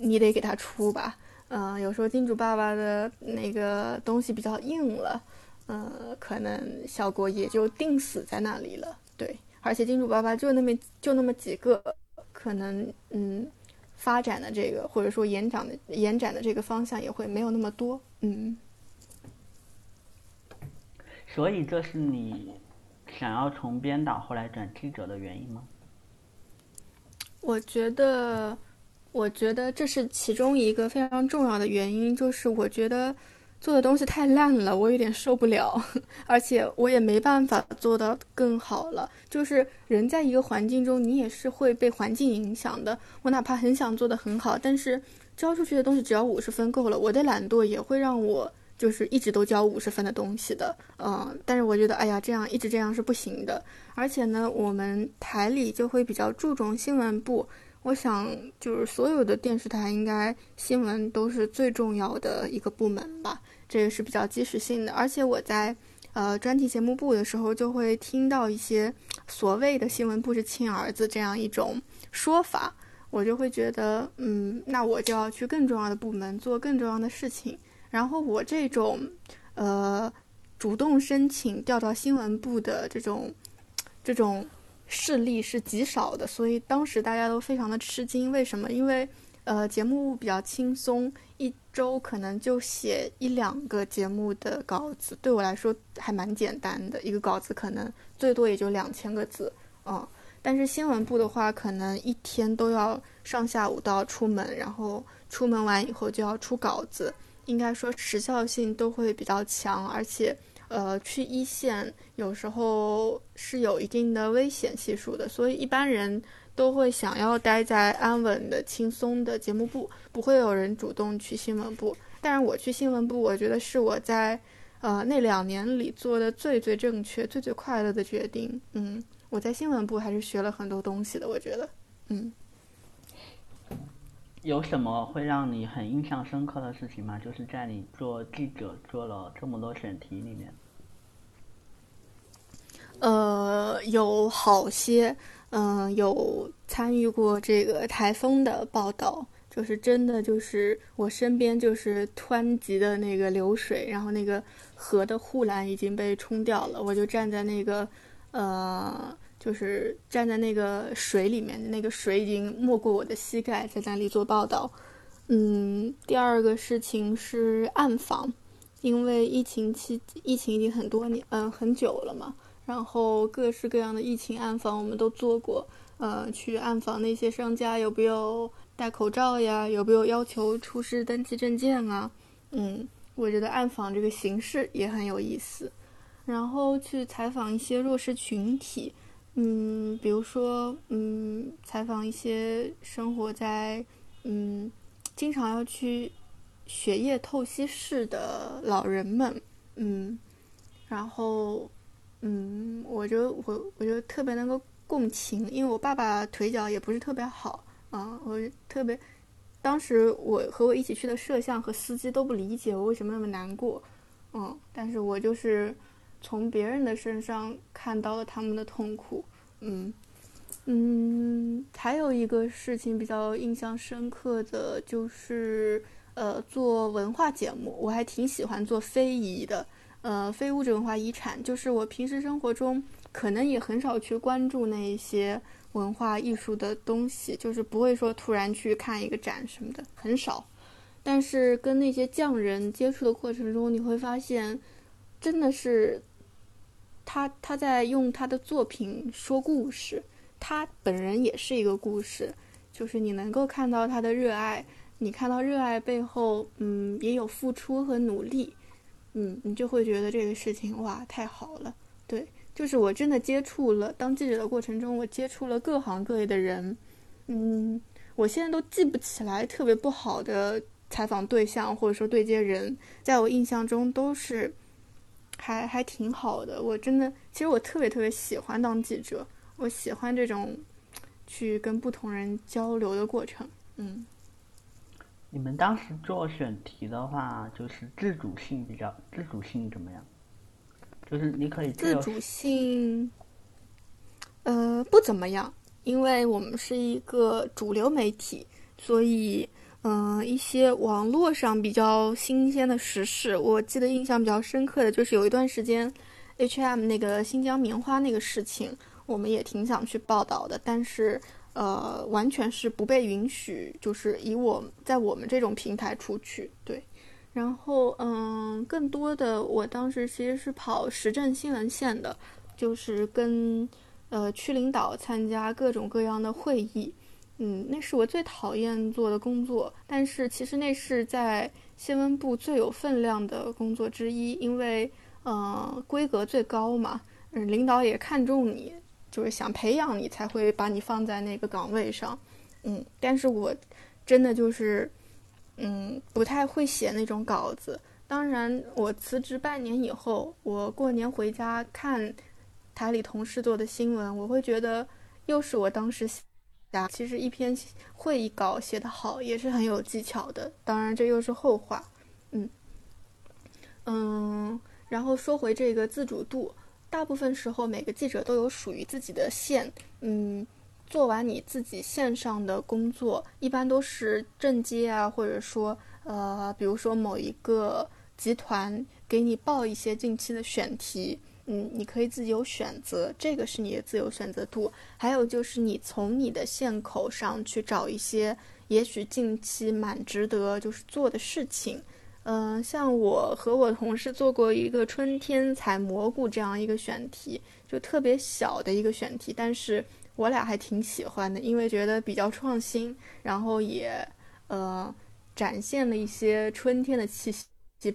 你得给他出吧。嗯，有时候金主爸爸的那个东西比较硬了，嗯，可能效果也就定死在那里了。对。而且金主爸爸就那么就那么几个，可能嗯，发展的这个或者说延展的延展的这个方向也会没有那么多，嗯。所以这是你想要从编导后来转记者的原因吗？我觉得，我觉得这是其中一个非常重要的原因，就是我觉得。做的东西太烂了，我有点受不了，而且我也没办法做到更好了。就是人在一个环境中，你也是会被环境影响的。我哪怕很想做的很好，但是交出去的东西只要五十分够了。我的懒惰也会让我就是一直都交五十分的东西的，嗯。但是我觉得，哎呀，这样一直这样是不行的。而且呢，我们台里就会比较注重新闻部。我想，就是所有的电视台应该新闻都是最重要的一个部门吧，这也是比较及时性的。而且我在呃专题节目部的时候，就会听到一些所谓的新闻部是亲儿子这样一种说法，我就会觉得，嗯，那我就要去更重要的部门做更重要的事情。然后我这种呃主动申请调到新闻部的这种这种。事例是极少的，所以当时大家都非常的吃惊。为什么？因为，呃，节目比较轻松，一周可能就写一两个节目的稿子，对我来说还蛮简单的。一个稿子可能最多也就两千个字，嗯。但是新闻部的话，可能一天都要上下午都要出门，然后出门完以后就要出稿子，应该说时效性都会比较强，而且。呃，去一线有时候是有一定的危险系数的，所以一般人都会想要待在安稳的、轻松的节目部，不会有人主动去新闻部。但是我去新闻部，我觉得是我在呃那两年里做的最最正确、最最快乐的决定。嗯，我在新闻部还是学了很多东西的，我觉得。嗯。有什么会让你很印象深刻的事情吗？就是在你做记者做了这么多选题里面。呃，有好些，嗯，有参与过这个台风的报道，就是真的就是我身边就是湍急的那个流水，然后那个河的护栏已经被冲掉了，我就站在那个，呃。就是站在那个水里面，那个水已经没过我的膝盖，在那里做报道。嗯，第二个事情是暗访，因为疫情期疫情已经很多年，嗯，很久了嘛。然后各式各样的疫情暗访我们都做过，呃，去暗访那些商家有没有戴口罩呀，有没有要求出示登记证件啊。嗯，我觉得暗访这个形式也很有意思。然后去采访一些弱势群体。嗯，比如说，嗯，采访一些生活在，嗯，经常要去血液透析室的老人们，嗯，然后，嗯，我就我我就特别能够共情，因为我爸爸腿脚也不是特别好，啊，我特别，当时我和我一起去的摄像和司机都不理解我为什么那么难过，嗯，但是我就是。从别人的身上看到了他们的痛苦，嗯嗯，还有一个事情比较印象深刻的就是，呃，做文化节目，我还挺喜欢做非遗的，呃，非物质文化遗产，就是我平时生活中可能也很少去关注那一些文化艺术的东西，就是不会说突然去看一个展什么的，很少。但是跟那些匠人接触的过程中，你会发现，真的是。他他在用他的作品说故事，他本人也是一个故事，就是你能够看到他的热爱，你看到热爱背后，嗯，也有付出和努力，嗯，你就会觉得这个事情哇，太好了。对，就是我真的接触了当记者的过程中，我接触了各行各业的人，嗯，我现在都记不起来特别不好的采访对象或者说对接人，在我印象中都是。还还挺好的，我真的，其实我特别特别喜欢当记者，我喜欢这种去跟不同人交流的过程。嗯，你们当时做选题的话，就是自主性比较，自主性怎么样？就是你可以自主性，呃，不怎么样，因为我们是一个主流媒体，所以。嗯，一些网络上比较新鲜的时事，我记得印象比较深刻的就是有一段时间，H&M 那个新疆棉花那个事情，我们也挺想去报道的，但是呃，完全是不被允许，就是以我在我们这种平台出去。对，然后嗯，更多的我当时其实是跑时政新闻线的，就是跟呃区领导参加各种各样的会议。嗯，那是我最讨厌做的工作，但是其实那是在新闻部最有分量的工作之一，因为呃规格最高嘛，嗯，领导也看重你，就是想培养你才会把你放在那个岗位上，嗯，但是我真的就是嗯不太会写那种稿子。当然，我辞职半年以后，我过年回家看台里同事做的新闻，我会觉得又是我当时。其实一篇会议稿写得好也是很有技巧的，当然这又是后话。嗯嗯，然后说回这个自主度，大部分时候每个记者都有属于自己的线。嗯，做完你自己线上的工作，一般都是正接啊，或者说呃，比如说某一个集团给你报一些近期的选题。嗯，你可以自己有选择，这个是你的自由选择度。还有就是你从你的线口上去找一些，也许近期蛮值得就是做的事情。嗯，像我和我同事做过一个春天采蘑菇这样一个选题，就特别小的一个选题，但是我俩还挺喜欢的，因为觉得比较创新，然后也呃展现了一些春天的气息。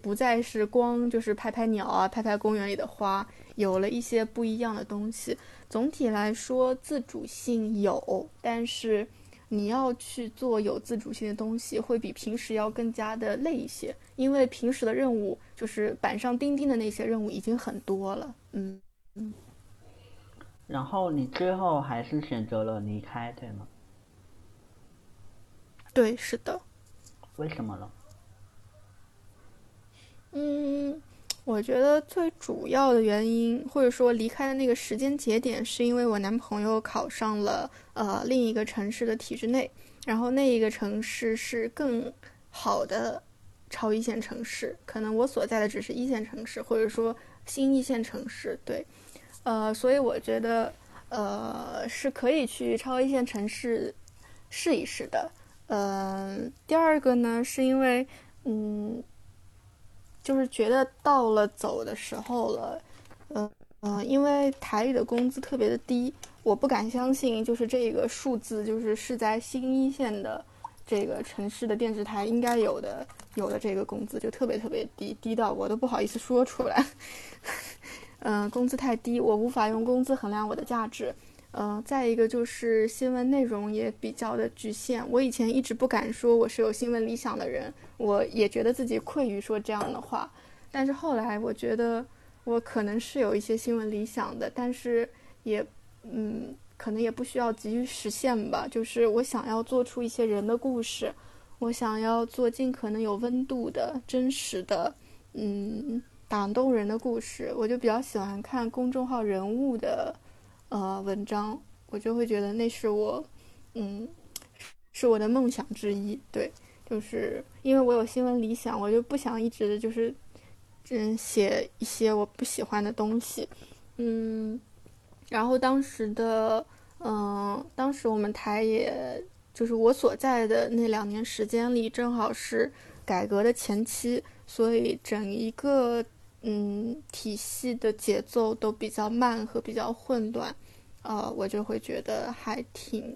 不再是光就是拍拍鸟啊，拍拍公园里的花，有了一些不一样的东西。总体来说，自主性有，但是你要去做有自主性的东西，会比平时要更加的累一些，因为平时的任务就是板上钉钉的那些任务已经很多了。嗯嗯。然后你最后还是选择了离开，对吗？对，是的。为什么呢？嗯，我觉得最主要的原因，或者说离开的那个时间节点，是因为我男朋友考上了呃另一个城市的体制内，然后那一个城市是更好的超一线城市，可能我所在的只是一线城市，或者说新一线城市，对，呃，所以我觉得呃是可以去超一线城市试一试的。嗯，第二个呢，是因为嗯。就是觉得到了走的时候了，嗯嗯，因为台里的工资特别的低，我不敢相信，就是这个数字，就是是在新一线的这个城市的电视台应该有的有的这个工资，就特别特别低，低到我都不好意思说出来。嗯，工资太低，我无法用工资衡量我的价值。呃，再一个就是新闻内容也比较的局限。我以前一直不敢说我是有新闻理想的人，我也觉得自己愧于说这样的话。但是后来我觉得我可能是有一些新闻理想的，但是也，嗯，可能也不需要急于实现吧。就是我想要做出一些人的故事，我想要做尽可能有温度的、真实的，嗯，打动人的故事。我就比较喜欢看公众号人物的。呃，文章我就会觉得那是我，嗯，是我的梦想之一。对，就是因为我有新闻理想，我就不想一直就是，嗯，写一些我不喜欢的东西。嗯，然后当时的，嗯，当时我们台也就是我所在的那两年时间里，正好是改革的前期，所以整一个嗯体系的节奏都比较慢和比较混乱。呃，我就会觉得还挺，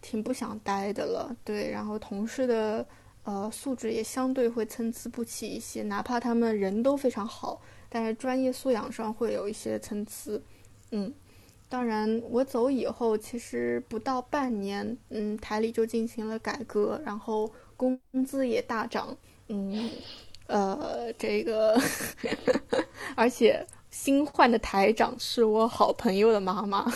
挺不想待的了。对，然后同事的呃素质也相对会参差不齐一些，哪怕他们人都非常好，但是专业素养上会有一些参差。嗯，当然我走以后，其实不到半年，嗯，台里就进行了改革，然后工资也大涨。嗯，呃，这个，而且。新换的台长是我好朋友的妈妈。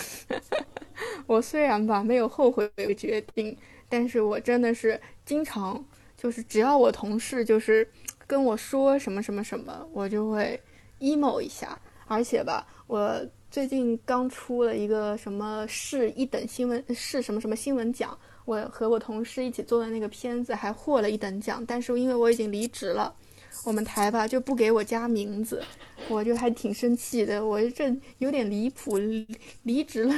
我虽然吧没有后悔这个决定，但是我真的是经常就是只要我同事就是跟我说什么什么什么，我就会 emo 一下。而且吧，我最近刚出了一个什么市一等新闻市什么什么新闻奖，我和我同事一起做的那个片子还获了一等奖，但是因为我已经离职了。我们台吧就不给我加名字，我就还挺生气的。我这有点离谱，离职了，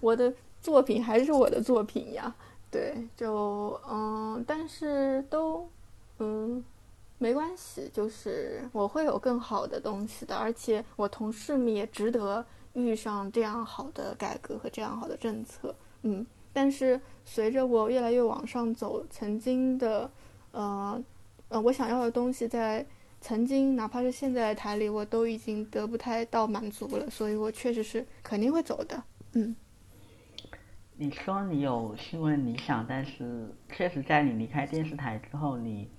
我的作品还是我的作品呀。对，就嗯，但是都嗯没关系，就是我会有更好的东西的，而且我同事们也值得遇上这样好的改革和这样好的政策。嗯，但是随着我越来越往上走，曾经的呃。呃，我想要的东西在曾经，哪怕是现在的台里，我都已经得不太到满足了，所以我确实是肯定会走的。嗯，你说你有新闻理想，但是确实在你离开电视台之后，你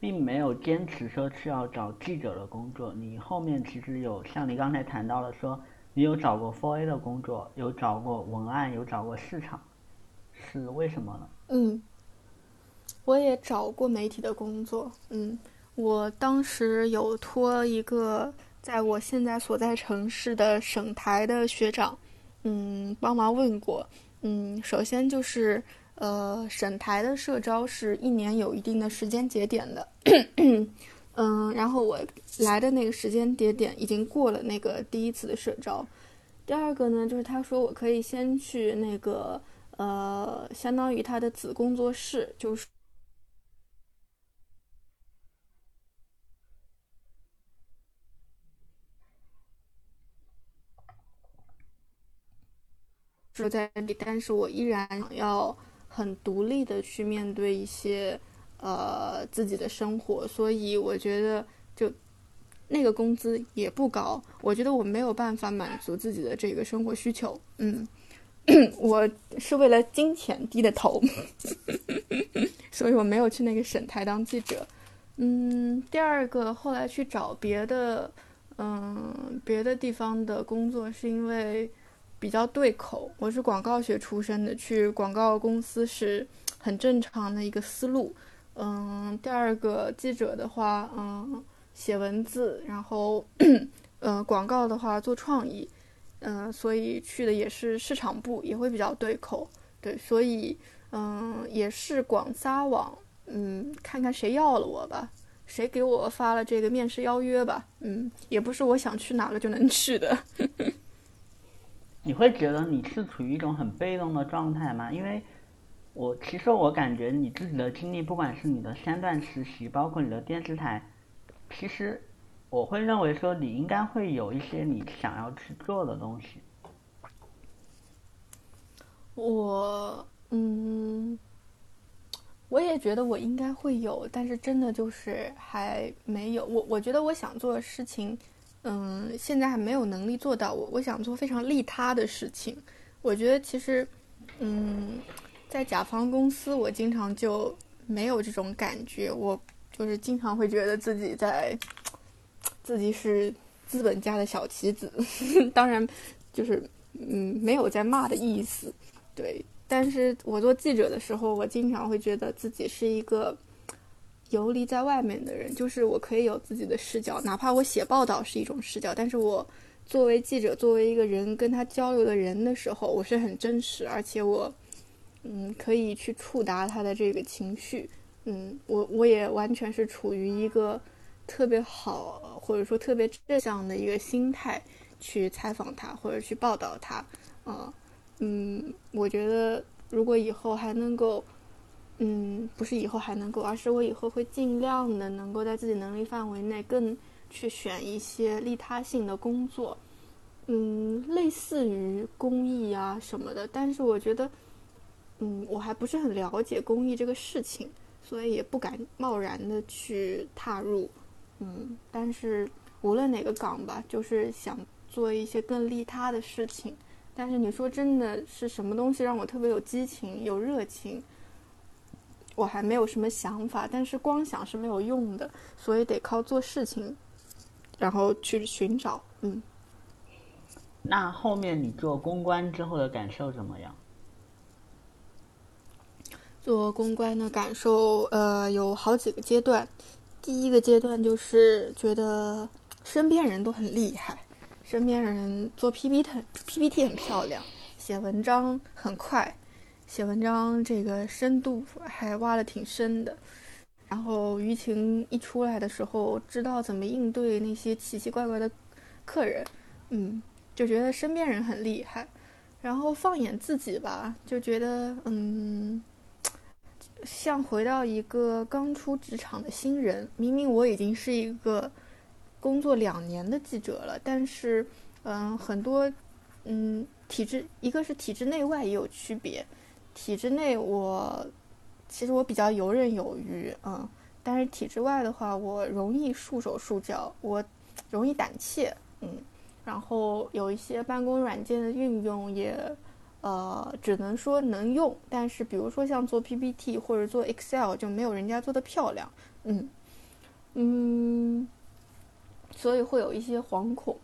并没有坚持说去要找记者的工作。你后面其实有像你刚才谈到了，说你有找过 Four A 的工作，有找过文案，有找过市场，是为什么呢？嗯。我也找过媒体的工作，嗯，我当时有托一个在我现在所在城市的省台的学长，嗯，帮忙问过，嗯，首先就是，呃，省台的社招是一年有一定的时间节点的，嗯，然后我来的那个时间节点已经过了那个第一次的社招，第二个呢，就是他说我可以先去那个，呃，相当于他的子工作室，就是。在里，但是我依然要很独立的去面对一些呃自己的生活，所以我觉得就那个工资也不高，我觉得我没有办法满足自己的这个生活需求。嗯，我是为了金钱低的头，所以我没有去那个省台当记者。嗯，第二个后来去找别的，嗯，别的地方的工作，是因为比较对口。我是广告学出身的，去广告公司是很正常的一个思路。嗯，第二个记者的话，嗯，写文字，然后，呃，广告的话做创意，嗯，所以去的也是市场部，也会比较对口。对，所以，嗯，也是广撒网。嗯，看看谁要了我吧，谁给我发了这个面试邀约吧。嗯，也不是我想去哪个就能去的。你会觉得你是处于一种很被动的状态吗？因为，我其实我感觉你自己的经历，不管是你的三段实习，包括你的电视台，其实我会认为说你应该会有一些你想要去做的东西。我，嗯。我也觉得我应该会有，但是真的就是还没有。我我觉得我想做的事情，嗯，现在还没有能力做到。我我想做非常利他的事情。我觉得其实，嗯，在甲方公司，我经常就没有这种感觉。我就是经常会觉得自己在，自己是资本家的小棋子。当然，就是嗯，没有在骂的意思，对。但是我做记者的时候，我经常会觉得自己是一个游离在外面的人，就是我可以有自己的视角，哪怕我写报道是一种视角，但是我作为记者，作为一个人跟他交流的人的时候，我是很真实，而且我嗯可以去触达他的这个情绪，嗯，我我也完全是处于一个特别好或者说特别正向的一个心态去采访他或者去报道他，啊。嗯，我觉得如果以后还能够，嗯，不是以后还能够，而是我以后会尽量的能够在自己能力范围内更去选一些利他性的工作，嗯，类似于公益啊什么的。但是我觉得，嗯，我还不是很了解公益这个事情，所以也不敢贸然的去踏入。嗯，但是无论哪个岗吧，就是想做一些更利他的事情。但是你说真的是什么东西让我特别有激情、有热情？我还没有什么想法，但是光想是没有用的，所以得靠做事情，然后去寻找。嗯。那后面你做公关之后的感受怎么样？做公关的感受，呃，有好几个阶段。第一个阶段就是觉得身边人都很厉害。身边人做 PPT，PPT 很漂亮，写文章很快，写文章这个深度还挖的挺深的。然后舆情一出来的时候，知道怎么应对那些奇奇怪怪的客人，嗯，就觉得身边人很厉害。然后放眼自己吧，就觉得嗯，像回到一个刚出职场的新人。明明我已经是一个。工作两年的记者了，但是，嗯，很多，嗯，体制一个是体制内外也有区别。体制内我其实我比较游刃有余，嗯，但是体制外的话，我容易束手束脚，我容易胆怯，嗯，然后有一些办公软件的运用也，呃，只能说能用，但是比如说像做 PPT 或者做 Excel 就没有人家做的漂亮，嗯，嗯。所以会有一些惶恐。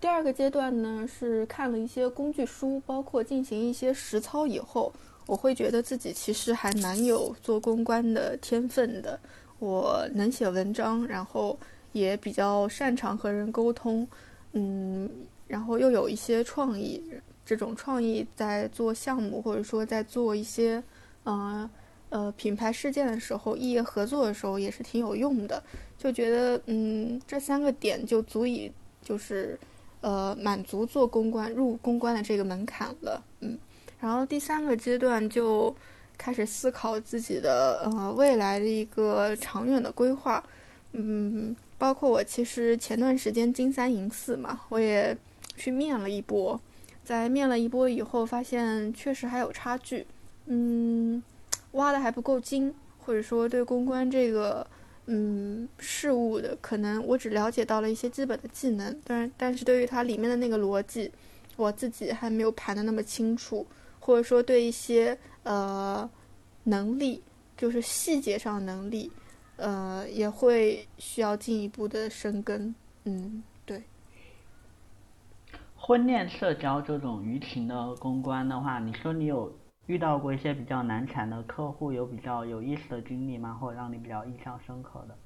第二个阶段呢，是看了一些工具书，包括进行一些实操以后，我会觉得自己其实还蛮有做公关的天分的。我能写文章，然后也比较擅长和人沟通，嗯，然后又有一些创意。这种创意在做项目或者说在做一些，呃呃品牌事件的时候，异业合作的时候也是挺有用的。就觉得，嗯，这三个点就足以，就是，呃，满足做公关入公关的这个门槛了，嗯。然后第三个阶段就开始思考自己的呃未来的一个长远的规划，嗯，包括我其实前段时间金三银四嘛，我也去面了一波，在面了一波以后，发现确实还有差距，嗯，挖的还不够精。或者说对公关这个嗯事物的，可能我只了解到了一些基本的技能，但但是对于它里面的那个逻辑，我自己还没有盘的那么清楚，或者说对一些呃能力，就是细节上的能力，呃也会需要进一步的深耕，嗯。对婚恋社交这种舆情的公关的话，你说你有遇到过一些比较难缠的客户，有比较有意思的经历吗？或者让你比较印象深刻的？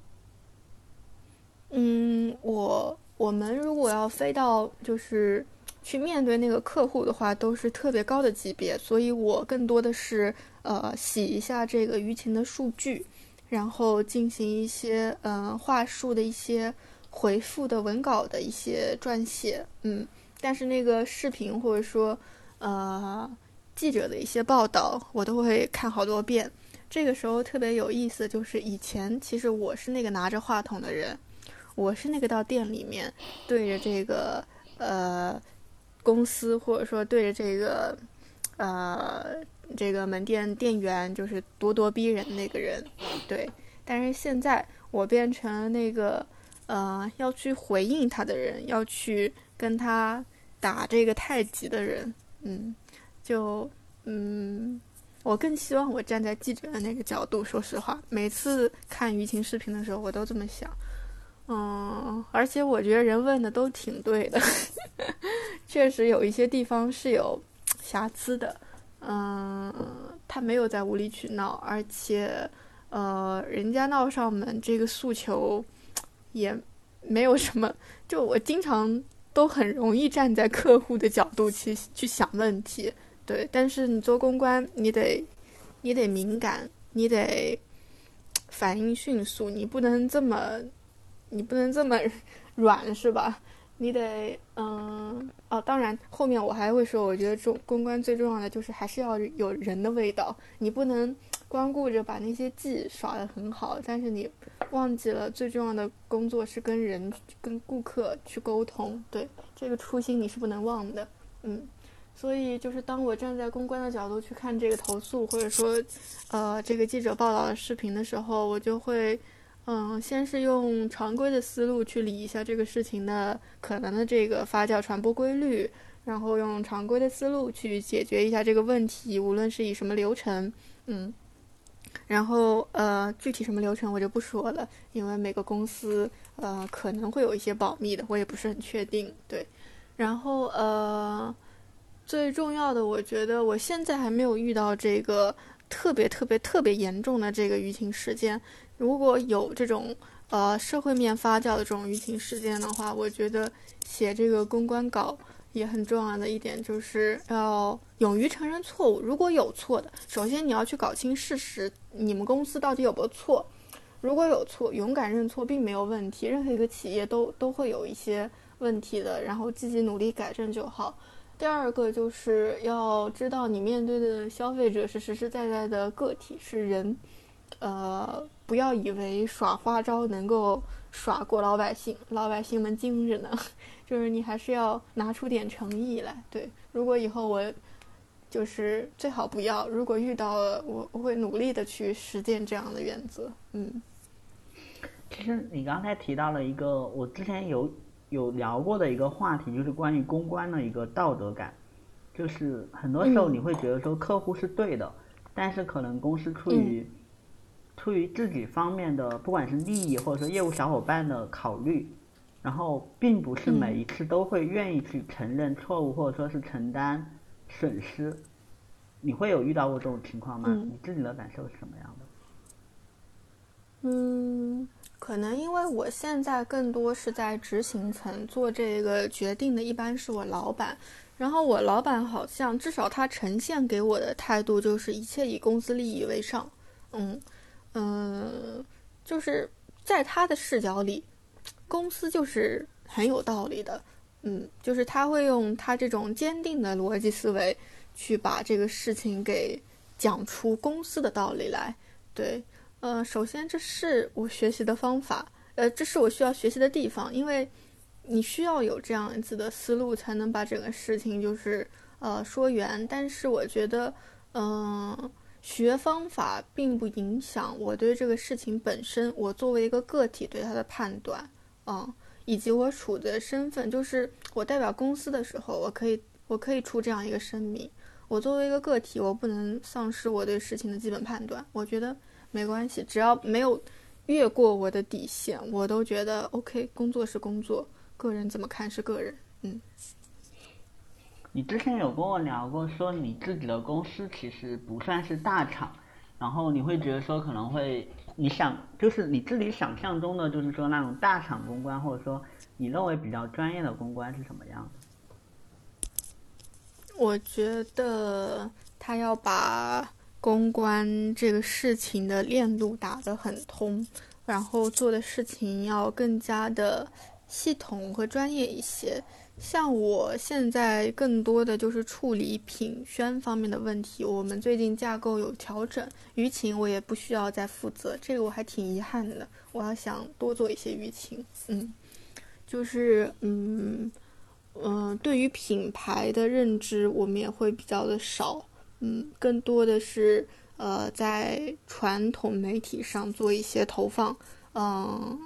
嗯，我我们如果要飞到就是去面对那个客户的话，都是特别高的级别，所以我更多的是呃洗一下这个舆情的数据，然后进行一些嗯话术的一些回复的文稿的一些撰写，嗯。但是那个视频或者说，呃，记者的一些报道，我都会看好多遍。这个时候特别有意思，就是以前其实我是那个拿着话筒的人，我是那个到店里面对着这个呃公司或者说对着这个呃这个门店店员就是咄咄逼人那个人，对。但是现在我变成了那个呃要去回应他的人，要去跟他。打这个太极的人，嗯，就嗯，我更希望我站在记者的那个角度。说实话，每次看舆情视频的时候，我都这么想，嗯，而且我觉得人问的都挺对的，确实有一些地方是有瑕疵的，嗯，他没有在无理取闹，而且，呃，人家闹上门这个诉求也没有什么，就我经常。都很容易站在客户的角度去去想问题，对。但是你做公关，你得，你得敏感，你得反应迅速，你不能这么，你不能这么 软，是吧？你得，嗯，哦，当然，后面我还会说，我觉得中公关最重要的就是还是要有人的味道，你不能。光顾着把那些技耍得很好，但是你忘记了最重要的工作是跟人、跟顾客去沟通。对这个初心你是不能忘的，嗯。所以就是当我站在公关的角度去看这个投诉，或者说，呃，这个记者报道的视频的时候，我就会，嗯，先是用常规的思路去理一下这个事情的可能的这个发酵传播规律，然后用常规的思路去解决一下这个问题，无论是以什么流程，嗯。然后呃，具体什么流程我就不说了，因为每个公司呃可能会有一些保密的，我也不是很确定。对，然后呃，最重要的，我觉得我现在还没有遇到这个特别特别特别严重的这个舆情事件。如果有这种呃社会面发酵的这种舆情事件的话，我觉得写这个公关稿。也很重要的一点就是要勇于承认错误。如果有错的，首先你要去搞清事实，你们公司到底有没有错。如果有错，勇敢认错并没有问题。任何一个企业都都会有一些问题的，然后积极努力改正就好。第二个就是要知道你面对的消费者是实实在在的个体，是人。呃，不要以为耍花招能够耍过老百姓，老百姓们精着呢。就是你还是要拿出点诚意来。对，如果以后我就是最好不要。如果遇到了，我我会努力的去实践这样的原则。嗯，其实你刚才提到了一个我之前有有聊过的一个话题，就是关于公关的一个道德感。就是很多时候你会觉得说客户是对的，但是可能公司出于出于自己方面的，不管是利益或者说业务小伙伴的考虑。然后并不是每一次都会愿意去承认错误，或者说是承担损失。你会有遇到过这种情况吗？你自己的感受是什么样的？嗯，可能因为我现在更多是在执行层做这个决定的，一般是我老板。然后我老板好像至少他呈现给我的态度就是一切以公司利益为上。嗯嗯，就是在他的视角里。公司就是很有道理的，嗯，就是他会用他这种坚定的逻辑思维去把这个事情给讲出公司的道理来。对，呃，首先这是我学习的方法，呃，这是我需要学习的地方，因为你需要有这样子的思路才能把整个事情就是呃说圆。但是我觉得，嗯，学方法并不影响我对这个事情本身，我作为一个个体对它的判断，嗯，以及我处的身份，就是我代表公司的时候，我可以我可以出这样一个声明。我作为一个个体，我不能丧失我对事情的基本判断。我觉得没关系，只要没有越过我的底线，我都觉得 OK。工作是工作，个人怎么看是个人，嗯。你之前有跟我聊过，说你自己的公司其实不算是大厂，然后你会觉得说可能会，你想就是你自己想象中的，就是说那种大厂公关，或者说你认为比较专业的公关是什么样的？我觉得他要把公关这个事情的链路打得很通，然后做的事情要更加的系统和专业一些。像我现在更多的就是处理品宣方面的问题。我们最近架构有调整，舆情我也不需要再负责，这个我还挺遗憾的。我要想多做一些舆情，嗯，就是嗯嗯，对于品牌的认知，我们也会比较的少，嗯，更多的是呃在传统媒体上做一些投放，嗯，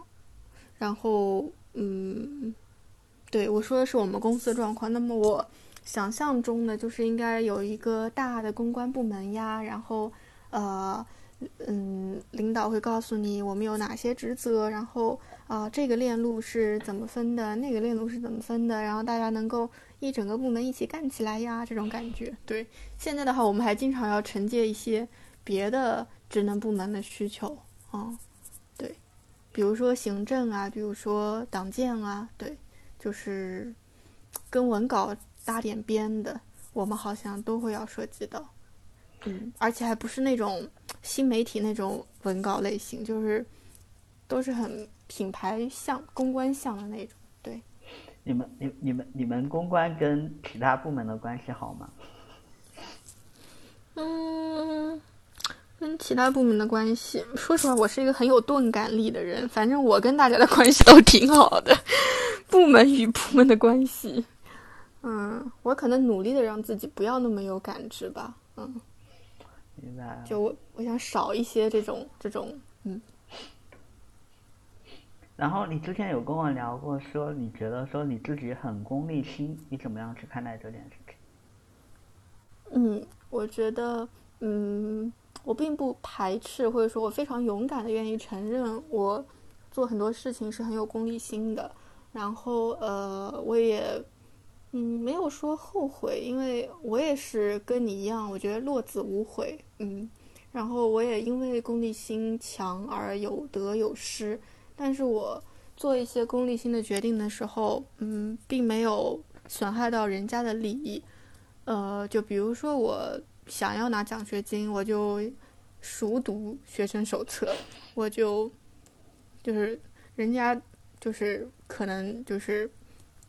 然后嗯。对我说的是我们公司的状况。那么我想象中的就是应该有一个大的公关部门呀，然后呃嗯，领导会告诉你我们有哪些职责，然后啊这个链路是怎么分的，那个链路是怎么分的，然后大家能够一整个部门一起干起来呀，这种感觉。对，现在的话我们还经常要承接一些别的职能部门的需求啊，对，比如说行政啊，比如说党建啊，对。就是跟文稿搭点边的，我们好像都会要涉及到，嗯，而且还不是那种新媒体那种文稿类型，就是都是很品牌向、公关向的那种。对，你们、你、你们、你们公关跟其他部门的关系好吗？嗯，跟其他部门的关系，说实话，我是一个很有钝感力的人，反正我跟大家的关系都挺好的。部门与部门的关系，嗯，我可能努力的让自己不要那么有感知吧，嗯，明白。就我，我想少一些这种这种，嗯。然后你之前有跟我聊过，说你觉得说你自己很功利心，你怎么样去看待这件事情？嗯，我觉得，嗯，我并不排斥，或者说我非常勇敢的愿意承认，我做很多事情是很有功利心的。然后，呃，我也，嗯，没有说后悔，因为我也是跟你一样，我觉得落子无悔，嗯。然后我也因为功利心强而有得有失，但是我做一些功利心的决定的时候，嗯，并没有损害到人家的利益，呃，就比如说我想要拿奖学金，我就熟读学生手册，我就就是人家。就是可能就是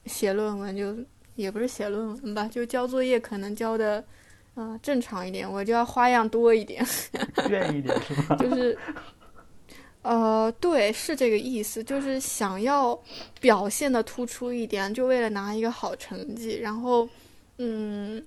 写论文，就也不是写论文吧，就交作业可能交的，呃，正常一点，我就要花样多一点，愿意点是吧？就是，呃，对，是这个意思，就是想要表现的突出一点，就为了拿一个好成绩，然后，嗯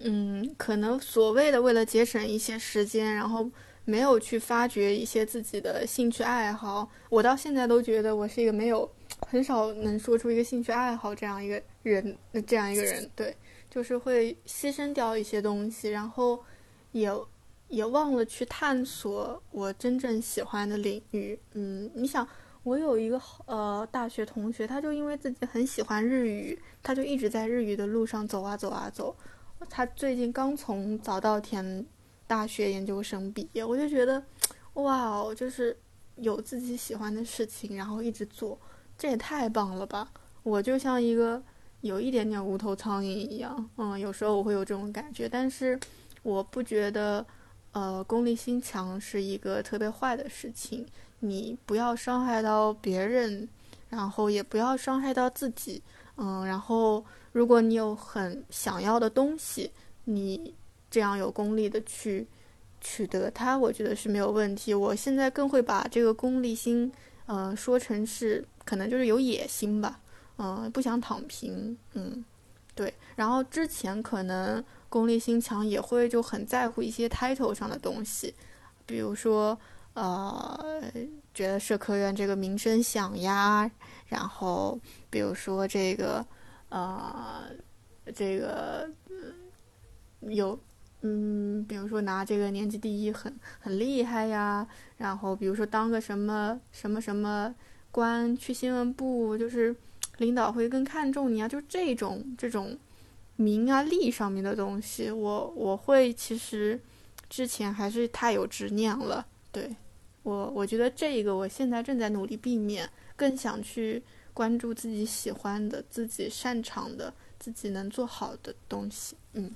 嗯，可能所谓的为了节省一些时间，然后。没有去发掘一些自己的兴趣爱好，我到现在都觉得我是一个没有很少能说出一个兴趣爱好这样一个人，这样一个人，对，就是会牺牲掉一些东西，然后也也忘了去探索我真正喜欢的领域。嗯，你想，我有一个呃大学同学，他就因为自己很喜欢日语，他就一直在日语的路上走啊走啊走，他最近刚从早稻田。大学研究生毕业，我就觉得，哇哦，就是有自己喜欢的事情，然后一直做，这也太棒了吧！我就像一个有一点点无头苍蝇一样，嗯，有时候我会有这种感觉，但是我不觉得，呃，功利心强是一个特别坏的事情。你不要伤害到别人，然后也不要伤害到自己，嗯，然后如果你有很想要的东西，你。这样有功利的去取得它，我觉得是没有问题。我现在更会把这个功利心，呃，说成是可能就是有野心吧，嗯，不想躺平，嗯，对。然后之前可能功利心强，也会就很在乎一些 title 上的东西，比如说呃，觉得社科院这个名声响呀，然后比如说这个呃，这个嗯有。嗯，比如说拿这个年级第一很很厉害呀，然后比如说当个什么什么什么官去新闻部，就是领导会更看重你啊，就这种这种名啊利上面的东西，我我会其实之前还是太有执念了，对我我觉得这个我现在正在努力避免，更想去关注自己喜欢的、自己擅长的、自己能做好的东西，嗯。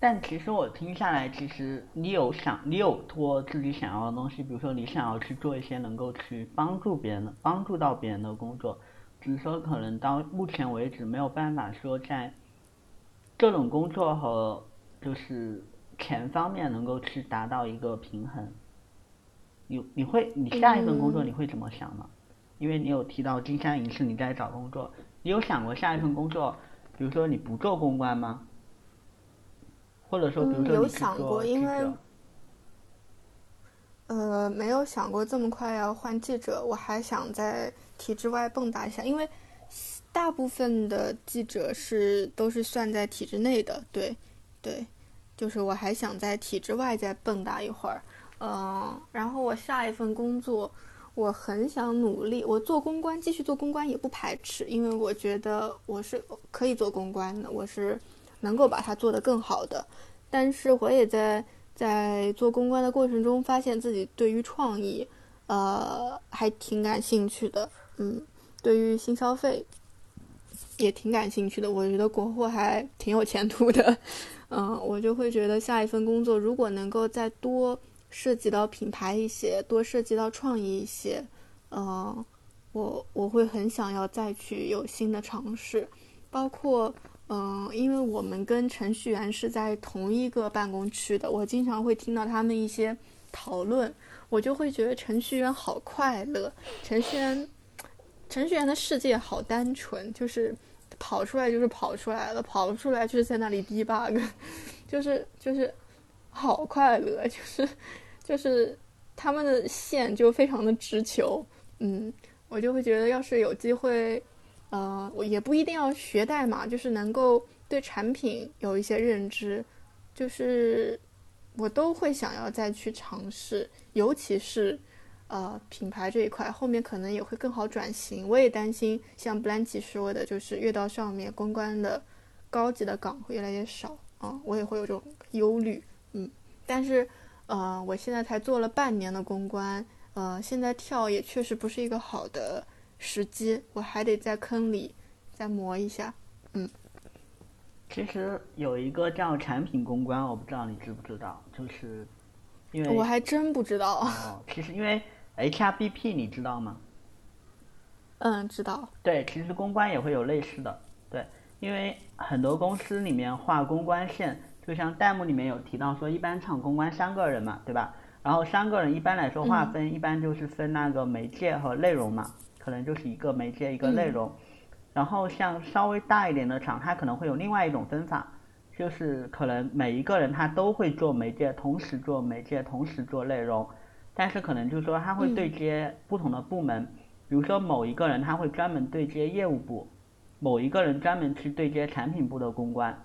但其实我听下来，其实你有想，你有做自己想要的东西，比如说你想要去做一些能够去帮助别人的、帮助到别人的工作，只是说可能到目前为止没有办法说在这种工作和就是钱方面能够去达到一个平衡。你你会你下一份工作你会怎么想呢？因为你有提到金山银是你在找工作，你有想过下一份工作，比如说你不做公关吗？或者说，比如说有想过，因为呃，没有想过这么快要换记者。我还想在体制外蹦跶一下，因为大部分的记者是都是算在体制内的。对，对，就是我还想在体制外再蹦跶一会儿。嗯，然后我下一份工作，我很想努力，我做公关，继续做公关也不排斥，因为我觉得我是可以做公关的，我是。能够把它做得更好的，但是我也在在做公关的过程中，发现自己对于创意，呃，还挺感兴趣的。嗯，对于新消费也挺感兴趣的。我觉得国货还挺有前途的。嗯，我就会觉得下一份工作如果能够再多涉及到品牌一些，多涉及到创意一些，嗯，我我会很想要再去有新的尝试，包括。嗯，因为我们跟程序员是在同一个办公区的，我经常会听到他们一些讨论，我就会觉得程序员好快乐，程序员，程序员的世界好单纯，就是跑出来就是跑出来了，跑不出来就是在那里 debug，就是就是好快乐，就是就是他们的线就非常的直球，嗯，我就会觉得要是有机会。呃，我也不一定要学代码，就是能够对产品有一些认知，就是我都会想要再去尝试，尤其是呃品牌这一块，后面可能也会更好转型。我也担心像布兰奇说的，就是越到上面公关的高级的岗会越来越少啊，我也会有这种忧虑。嗯，但是呃，我现在才做了半年的公关，呃，现在跳也确实不是一个好的。时机，我还得在坑里再磨一下。嗯，其实有一个叫产品公关，我不知道你知不知道，就是因为我还真不知道。哦，其实因为 HRBP 你知道吗？嗯，知道。对，其实公关也会有类似的。对，因为很多公司里面画公关线，就像弹幕里面有提到说，一般场公关三个人嘛，对吧？然后三个人一般来说划分，一般就是分那个媒介和内容嘛。可能就是一个媒介一个内容，然后像稍微大一点的厂，它可能会有另外一种分法，就是可能每一个人他都会做媒介，同时做媒介，同时做内容，但是可能就是说他会对接不同的部门，比如说某一个人他会专门对接业务部，某一个人专门去对接产品部的公关，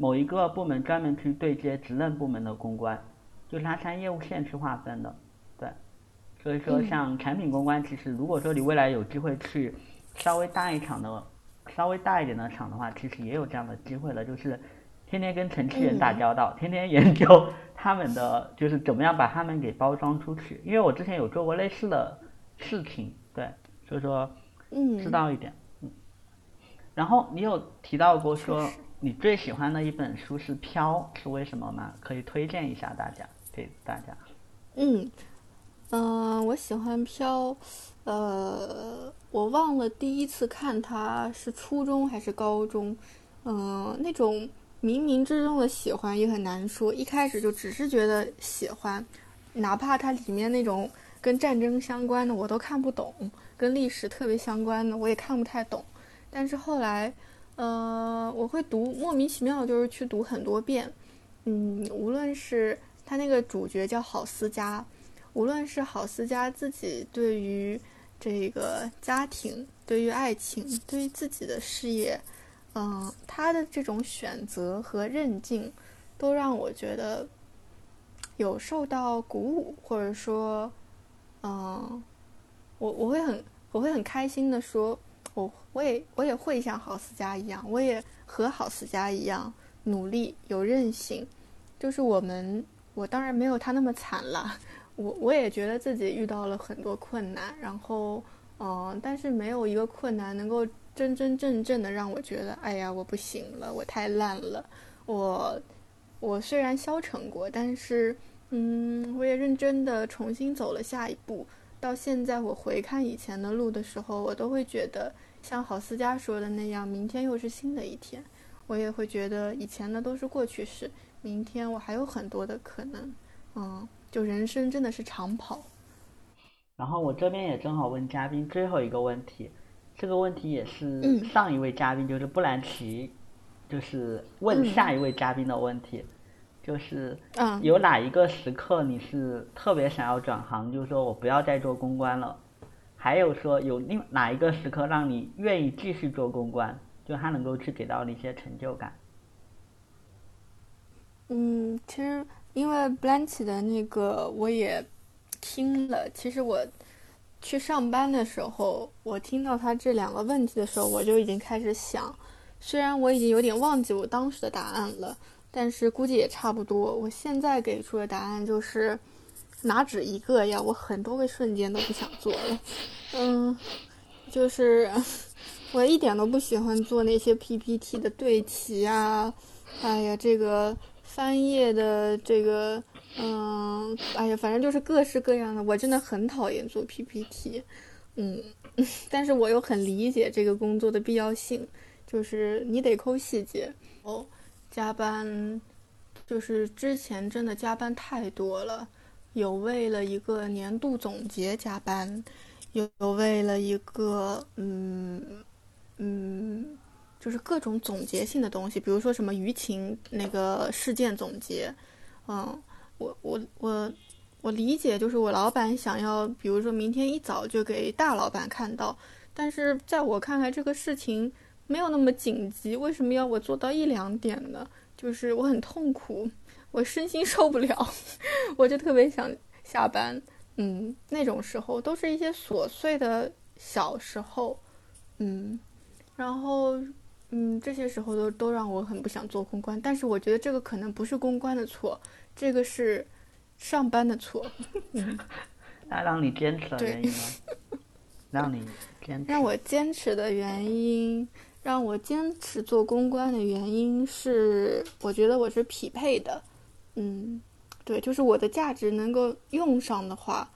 某一个部门专门去对接职能部门的公关，就是他按业务线去划分的。对所以说，像产品公关，其实如果说你未来有机会去稍微大一场的、稍微大一点的厂的话，其实也有这样的机会了，就是天天跟程序员打交道，天天研究 他们的，就是怎么样把他们给包装出去。因为我之前有做过类似的事情，对，所以说知道一点。嗯。然后你有提到过说你最喜欢的一本书是《飘》，是为什么吗？可以推荐一下大家，给大家。嗯。嗯，我喜欢飘，呃，我忘了第一次看它是初中还是高中，嗯，那种冥冥之中的喜欢也很难说，一开始就只是觉得喜欢，哪怕它里面那种跟战争相关的我都看不懂，跟历史特别相关的我也看不太懂，但是后来，呃，我会读莫名其妙就是去读很多遍，嗯，无论是他那个主角叫郝思嘉，无论是郝思嘉自己对于这个家庭、对于爱情、对于自己的事业，嗯，他的这种选择和韧劲，都让我觉得有受到鼓舞，或者说，嗯，我我会很我会很开心的说。我也我也会像郝思嘉一样，我也和郝思嘉一样努力有韧性。就是我们，我当然没有他那么惨了。我我也觉得自己遇到了很多困难，然后嗯，但是没有一个困难能够真真正正的让我觉得，哎呀，我不行了，我太烂了。我我虽然消沉过，但是嗯，我也认真的重新走了下一步。到现在，我回看以前的路的时候，我都会觉得像郝思嘉说的那样，明天又是新的一天。我也会觉得以前的都是过去式，明天我还有很多的可能。嗯，就人生真的是长跑。然后我这边也正好问嘉宾最后一个问题，这个问题也是上一位嘉宾就是布兰奇，就是问下一位嘉宾的问题。就是，嗯，有哪一个时刻你是特别想要转行？就是说我不要再做公关了。还有说有另哪一个时刻让你愿意继续做公关？就他能够去给到你一些成就感。嗯，其实因为 Blanche 的那个我也听了。其实我去上班的时候，我听到他这两个问题的时候，我就已经开始想。虽然我已经有点忘记我当时的答案了。但是估计也差不多。我现在给出的答案就是，哪止一个呀？我很多个瞬间都不想做了。嗯，就是我一点都不喜欢做那些 PPT 的对齐啊。哎呀，这个翻页的这个，嗯，哎呀，反正就是各式各样的。我真的很讨厌做 PPT。嗯，但是我又很理解这个工作的必要性，就是你得抠细节哦。加班，就是之前真的加班太多了，有为了一个年度总结加班，有为了一个嗯嗯，就是各种总结性的东西，比如说什么舆情那个事件总结，嗯，我我我我理解，就是我老板想要，比如说明天一早就给大老板看到，但是在我看来，这个事情。没有那么紧急，为什么要我做到一两点呢？就是我很痛苦，我身心受不了，我就特别想下班。嗯，那种时候都是一些琐碎的小时候，嗯，然后嗯，这些时候都都让我很不想做公关。但是我觉得这个可能不是公关的错，这个是上班的错。嗯，那让你坚持的原因呢？让你坚持让我坚持的原因。让我坚持做公关的原因是，我觉得我是匹配的，嗯，对，就是我的价值能够用上的话，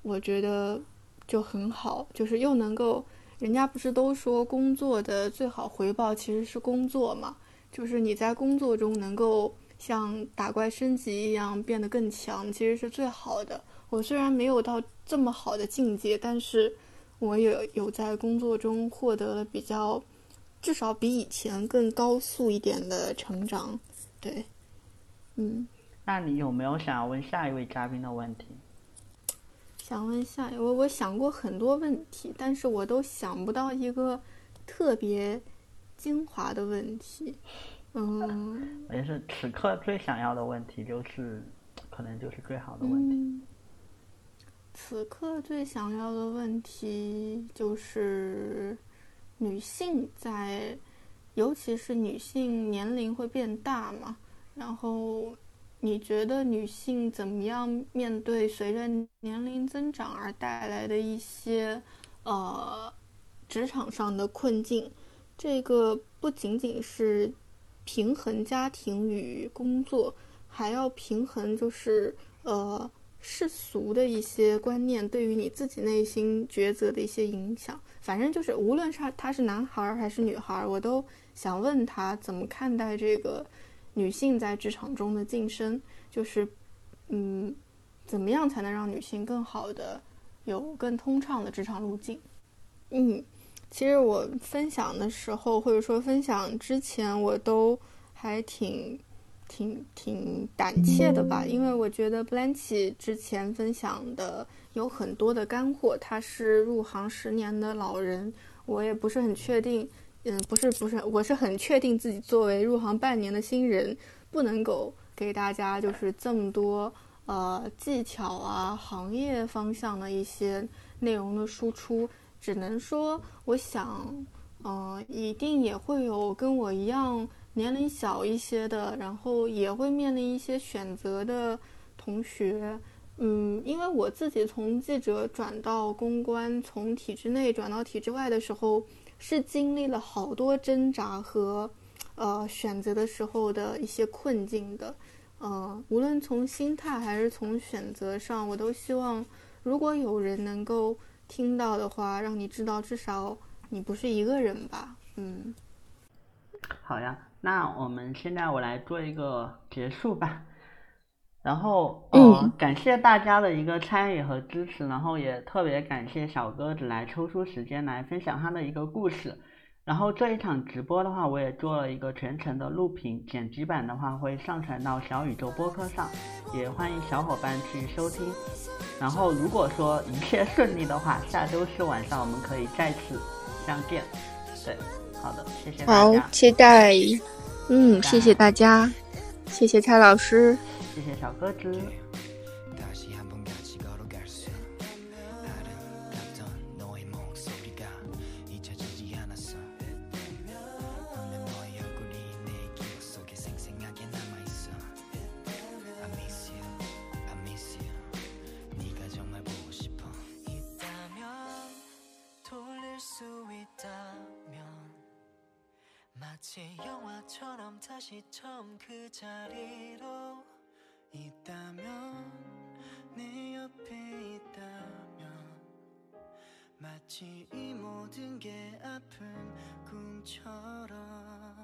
我觉得就很好，就是又能够，人家不是都说工作的最好回报其实是工作嘛，就是你在工作中能够像打怪升级一样变得更强，其实是最好的。我虽然没有到这么好的境界，但是我也有在工作中获得了比较。至少比以前更高速一点的成长，对，嗯。那你有没有想要问下一位嘉宾的问题？想问下我，我想过很多问题，但是我都想不到一个特别精华的问题。嗯，也是此刻最想要的问题，就是可能就是最好的问题。此刻最想要的问题就是。女性在，尤其是女性年龄会变大嘛？然后你觉得女性怎么样面对随着年龄增长而带来的一些呃职场上的困境？这个不仅仅是平衡家庭与工作，还要平衡就是呃。世俗的一些观念对于你自己内心抉择的一些影响，反正就是无论是他是男孩还是女孩，我都想问他怎么看待这个女性在职场中的晋升，就是嗯，怎么样才能让女性更好的有更通畅的职场路径？嗯，其实我分享的时候，或者说分享之前，我都还挺、挺、挺胆怯的吧，因为我觉得 Blanche 之前分享的有很多的干货，他是入行十年的老人，我也不是很确定，嗯，不是不是，我是很确定自己作为入行半年的新人，不能够给大家就是这么多呃技巧啊、行业方向的一些内容的输出。只能说，我想，嗯，一定也会有跟我一样年龄小一些的，然后也会面临一些选择的同学，嗯，因为我自己从记者转到公关，从体制内转到体制外的时候，是经历了好多挣扎和，呃，选择的时候的一些困境的，呃，无论从心态还是从选择上，我都希望，如果有人能够。听到的话，让你知道至少你不是一个人吧。嗯，好呀，那我们现在我来做一个结束吧。然后，嗯，感谢大家的一个参与和支持，然后也特别感谢小鸽子来抽出时间来分享他的一个故事。然后这一场直播的话，我也做了一个全程的录屏，剪辑版的话会上传到小宇宙播客上，也欢迎小伙伴去收听。然后如果说一切顺利的话，下周四晚上我们可以再次相见。对，好的，谢谢。好，期待。嗯，谢谢大家，谢谢蔡老师，谢谢小鸽子。 제 영화처럼 다시 처음 그 자리로 있다면 내 옆에 있다면 마치 이 모든 게 아픈 꿈처럼